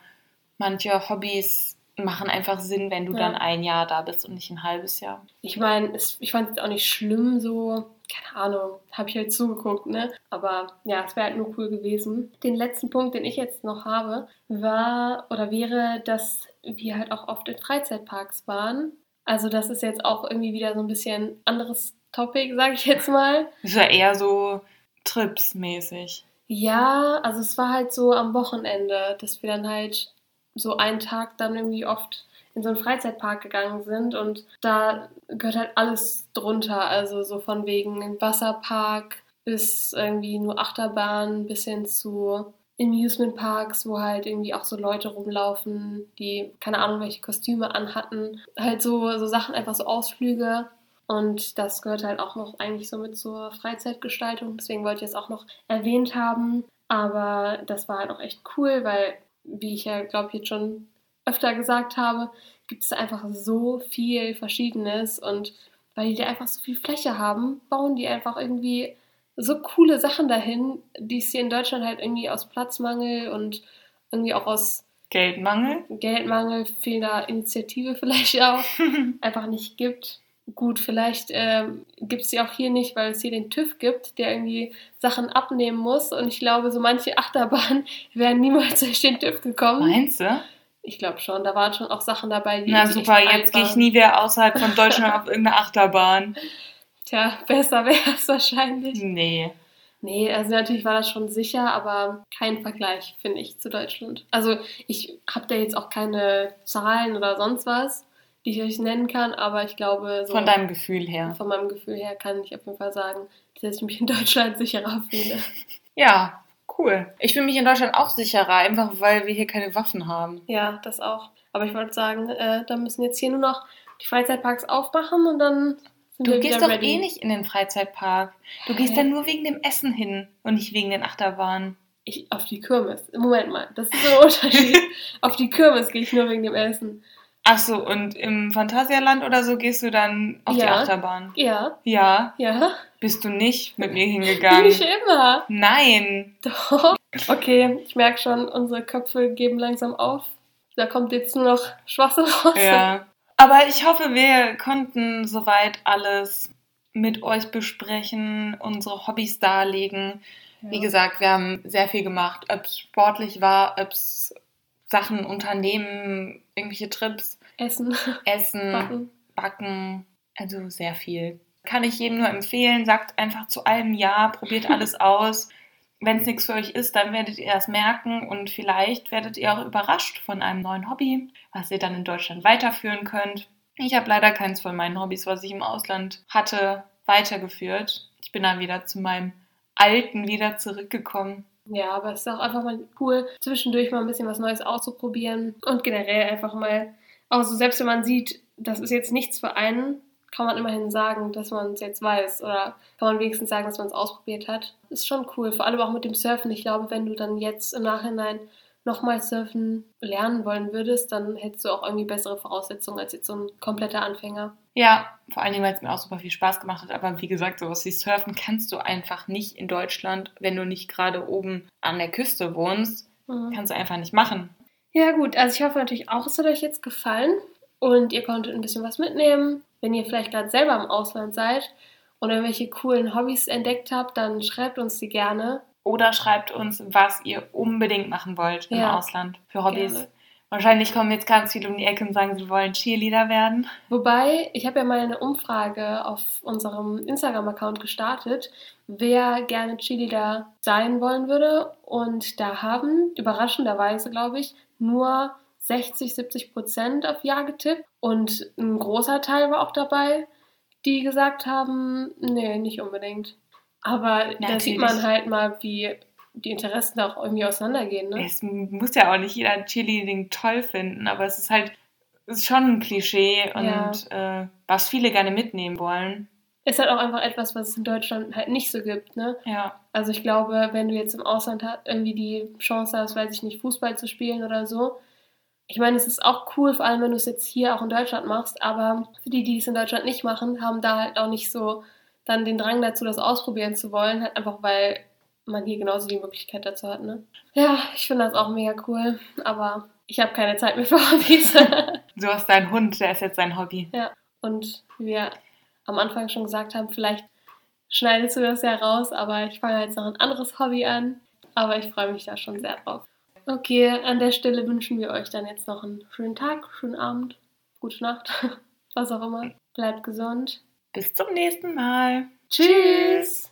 Speaker 1: manche Hobbys machen einfach Sinn, wenn du
Speaker 2: Ja.
Speaker 1: dann ein Jahr da bist und nicht ein halbes Jahr.
Speaker 2: Ich meine, ich fand es auch nicht schlimm, so, keine Ahnung, habe ich halt zugeguckt, ne? Aber ja, es wäre halt nur cool gewesen. Den letzten Punkt, den ich jetzt noch habe, war oder wäre, dass wir halt auch oft in Freizeitparks waren. Also das ist jetzt auch irgendwie wieder so ein bisschen anderes Topic, sage ich jetzt mal.
Speaker 1: Das war eher so Trips-mäßig.
Speaker 2: Ja, also es war halt so am Wochenende, dass wir dann halt so einen Tag dann irgendwie oft in so einen Freizeitpark gegangen sind und da gehört halt alles drunter. Also so von wegen Wasserpark bis irgendwie nur Achterbahn bis hin zu Amusement Parks, wo halt irgendwie auch so Leute rumlaufen, die keine Ahnung welche Kostüme anhatten. Halt so, so Sachen, einfach so Ausflüge. Und das gehört halt auch noch eigentlich so mit zur Freizeitgestaltung. Deswegen wollte ich es auch noch erwähnt haben. Aber das war halt auch echt cool, weil, wie ich ja, glaube jetzt schon öfter gesagt habe, gibt es einfach so viel Verschiedenes. Und weil die da einfach so viel Fläche haben, bauen die einfach irgendwie so coole Sachen dahin, die es hier in Deutschland halt irgendwie aus Platzmangel und irgendwie auch aus
Speaker 1: Geldmangel?
Speaker 2: Geldmangel, fehlender Initiative vielleicht [LAUGHS] auch [LAUGHS] einfach nicht gibt. Gut, vielleicht ähm, gibt es sie auch hier nicht, weil es hier den TÜV gibt, der irgendwie Sachen abnehmen muss. Und ich glaube, so manche Achterbahnen [LAUGHS] wären niemals durch den TÜV gekommen.
Speaker 1: Meinst du?
Speaker 2: Ich glaube schon, da waren schon auch Sachen dabei, die
Speaker 1: Na super, jetzt gehe ich nie wieder außerhalb von [LAUGHS] Deutschland auf irgendeine Achterbahn.
Speaker 2: Tja, besser wäre es wahrscheinlich.
Speaker 1: Nee.
Speaker 2: Nee, also natürlich war das schon sicher, aber kein Vergleich, finde ich, zu Deutschland. Also ich habe da jetzt auch keine Zahlen oder sonst was, die ich euch nennen kann, aber ich glaube, so
Speaker 1: Von deinem Gefühl her.
Speaker 2: von meinem Gefühl her kann ich auf jeden Fall sagen, dass ich mich in Deutschland sicherer fühle.
Speaker 1: Ja, cool. Ich fühle mich in Deutschland auch sicherer, einfach weil wir hier keine Waffen haben.
Speaker 2: Ja, das auch. Aber ich wollte sagen, äh, da müssen jetzt hier nur noch die Freizeitparks aufmachen und dann sind
Speaker 1: Du
Speaker 2: wir
Speaker 1: gehst doch
Speaker 2: ready.
Speaker 1: eh nicht in den Freizeitpark. Du gehst
Speaker 2: Hä?
Speaker 1: dann nur wegen dem Essen hin und nicht wegen den Achterbahnen.
Speaker 2: Ich, auf die Kirmes. Moment mal, das ist so ein [LAUGHS] Unterschied. auf die Kirmes gehe ich nur wegen dem Essen.
Speaker 1: Ach so, und im Phantasialand oder so gehst du dann auf die
Speaker 2: Ja.
Speaker 1: Achterbahn?
Speaker 2: Ja,
Speaker 1: Ja,
Speaker 2: ja.
Speaker 1: bist du nicht mit mir
Speaker 2: Bin
Speaker 1: hingegangen?
Speaker 2: ich immer.
Speaker 1: Nein.
Speaker 2: Doch. Okay, ich merke schon, unsere Köpfe geben langsam auf. Da kommt jetzt nur noch Schwachsinn raus.
Speaker 1: Ja. Aber ich hoffe, wir konnten soweit alles mit euch besprechen, unsere Hobbys darlegen. Wie gesagt, wir haben sehr viel gemacht, ob es sportlich war, ob es Sachen unternehmen, irgendwelche Trips,
Speaker 2: Essen,
Speaker 1: Essen,
Speaker 2: backen.
Speaker 1: Backen, also sehr viel. Kann ich jedem nur empfehlen, sagt einfach zu allem Ja, probiert [LAUGHS] alles aus. Wenn es nichts für euch ist, dann werdet ihr das merken und vielleicht werdet ihr auch überrascht von einem neuen Hobby, was ihr dann in Deutschland weiterführen könnt. Ich habe leider keins von meinen Hobbys, was ich im Ausland hatte, weitergeführt. Ich bin dann wieder zu meinem Alten wieder zurückgekommen.
Speaker 2: Ja, aber es ist auch einfach mal cool, zwischendurch mal ein bisschen was Neues auszuprobieren und generell einfach mal, auch so selbst wenn man sieht, das ist jetzt nichts für einen, kann man immerhin sagen, dass man es jetzt weiß oder kann man wenigstens sagen, dass man es ausprobiert hat. Ist schon cool, vor allem auch mit dem Surfen. Ich glaube, wenn du dann jetzt im Nachhinein nochmal surfen lernen wollen würdest, dann hättest du auch irgendwie bessere Voraussetzungen als jetzt so ein kompletter Anfänger.
Speaker 1: Ja, vor allen Dingen, weil es mir auch super viel Spaß gemacht hat. Aber wie gesagt, sowas wie Surfen kannst du einfach nicht in Deutschland, wenn du nicht gerade oben an der Küste wohnst.
Speaker 2: Mhm.
Speaker 1: Kannst du einfach nicht machen.
Speaker 2: Ja, gut, also ich hoffe natürlich auch, es hat euch jetzt gefallen und ihr konntet ein bisschen was mitnehmen. Wenn ihr vielleicht gerade selber im Ausland seid und irgendwelche coolen Hobbys entdeckt habt, dann schreibt uns die gerne.
Speaker 1: Oder schreibt uns, was ihr unbedingt machen wollt im
Speaker 2: Ja,
Speaker 1: Ausland für Hobbys.
Speaker 2: gerne.
Speaker 1: Wahrscheinlich kommen jetzt ganz viele um die Ecke und sagen, sie wollen Cheerleader werden.
Speaker 2: Wobei, ich habe ja mal eine Umfrage auf unserem Instagram-Account gestartet, wer gerne Cheerleader sein wollen würde. Und da haben, überraschenderweise glaube ich, nur 60, 70 Prozent auf Ja getippt. Und ein großer Teil war auch dabei, die gesagt haben, nee, nicht unbedingt. Aber da
Speaker 1: Natürlich.
Speaker 2: sieht man halt mal, wie die Interessen da auch irgendwie auseinandergehen. Ne?
Speaker 1: Es muss ja auch nicht jeder Cheerleading toll finden, aber es ist halt es ist schon ein Klischee und äh, was viele gerne mitnehmen wollen.
Speaker 2: Ist halt auch einfach etwas, was es in Deutschland halt nicht so gibt. Ne?
Speaker 1: Ja,
Speaker 2: Also ich glaube, wenn du jetzt im Ausland irgendwie die Chance hast, weiß ich nicht, Fußball zu spielen oder so. Ich meine, es ist auch cool, vor allem wenn du es jetzt hier auch in Deutschland machst, aber für die, die es in Deutschland nicht machen, haben da halt auch nicht so dann den Drang dazu, das ausprobieren zu wollen, halt einfach weil man hier genauso die Möglichkeit dazu hat, ne? Ja, ich finde das auch mega cool, aber ich habe keine Zeit mehr für [LAUGHS] Hobbys.
Speaker 1: du hast deinen Hund, der ist jetzt sein Hobby.
Speaker 2: Und wie wir am Anfang schon gesagt haben, vielleicht schneidest du das ja raus, aber ich fange jetzt noch ein anderes Hobby an. Aber ich freue mich da schon sehr drauf. Okay, an der Stelle wünschen wir euch dann jetzt noch einen schönen Tag, schönen Abend, gute Nacht, [LAUGHS] was auch immer. Bleibt gesund.
Speaker 1: Bis zum nächsten Mal.
Speaker 2: Tschüss!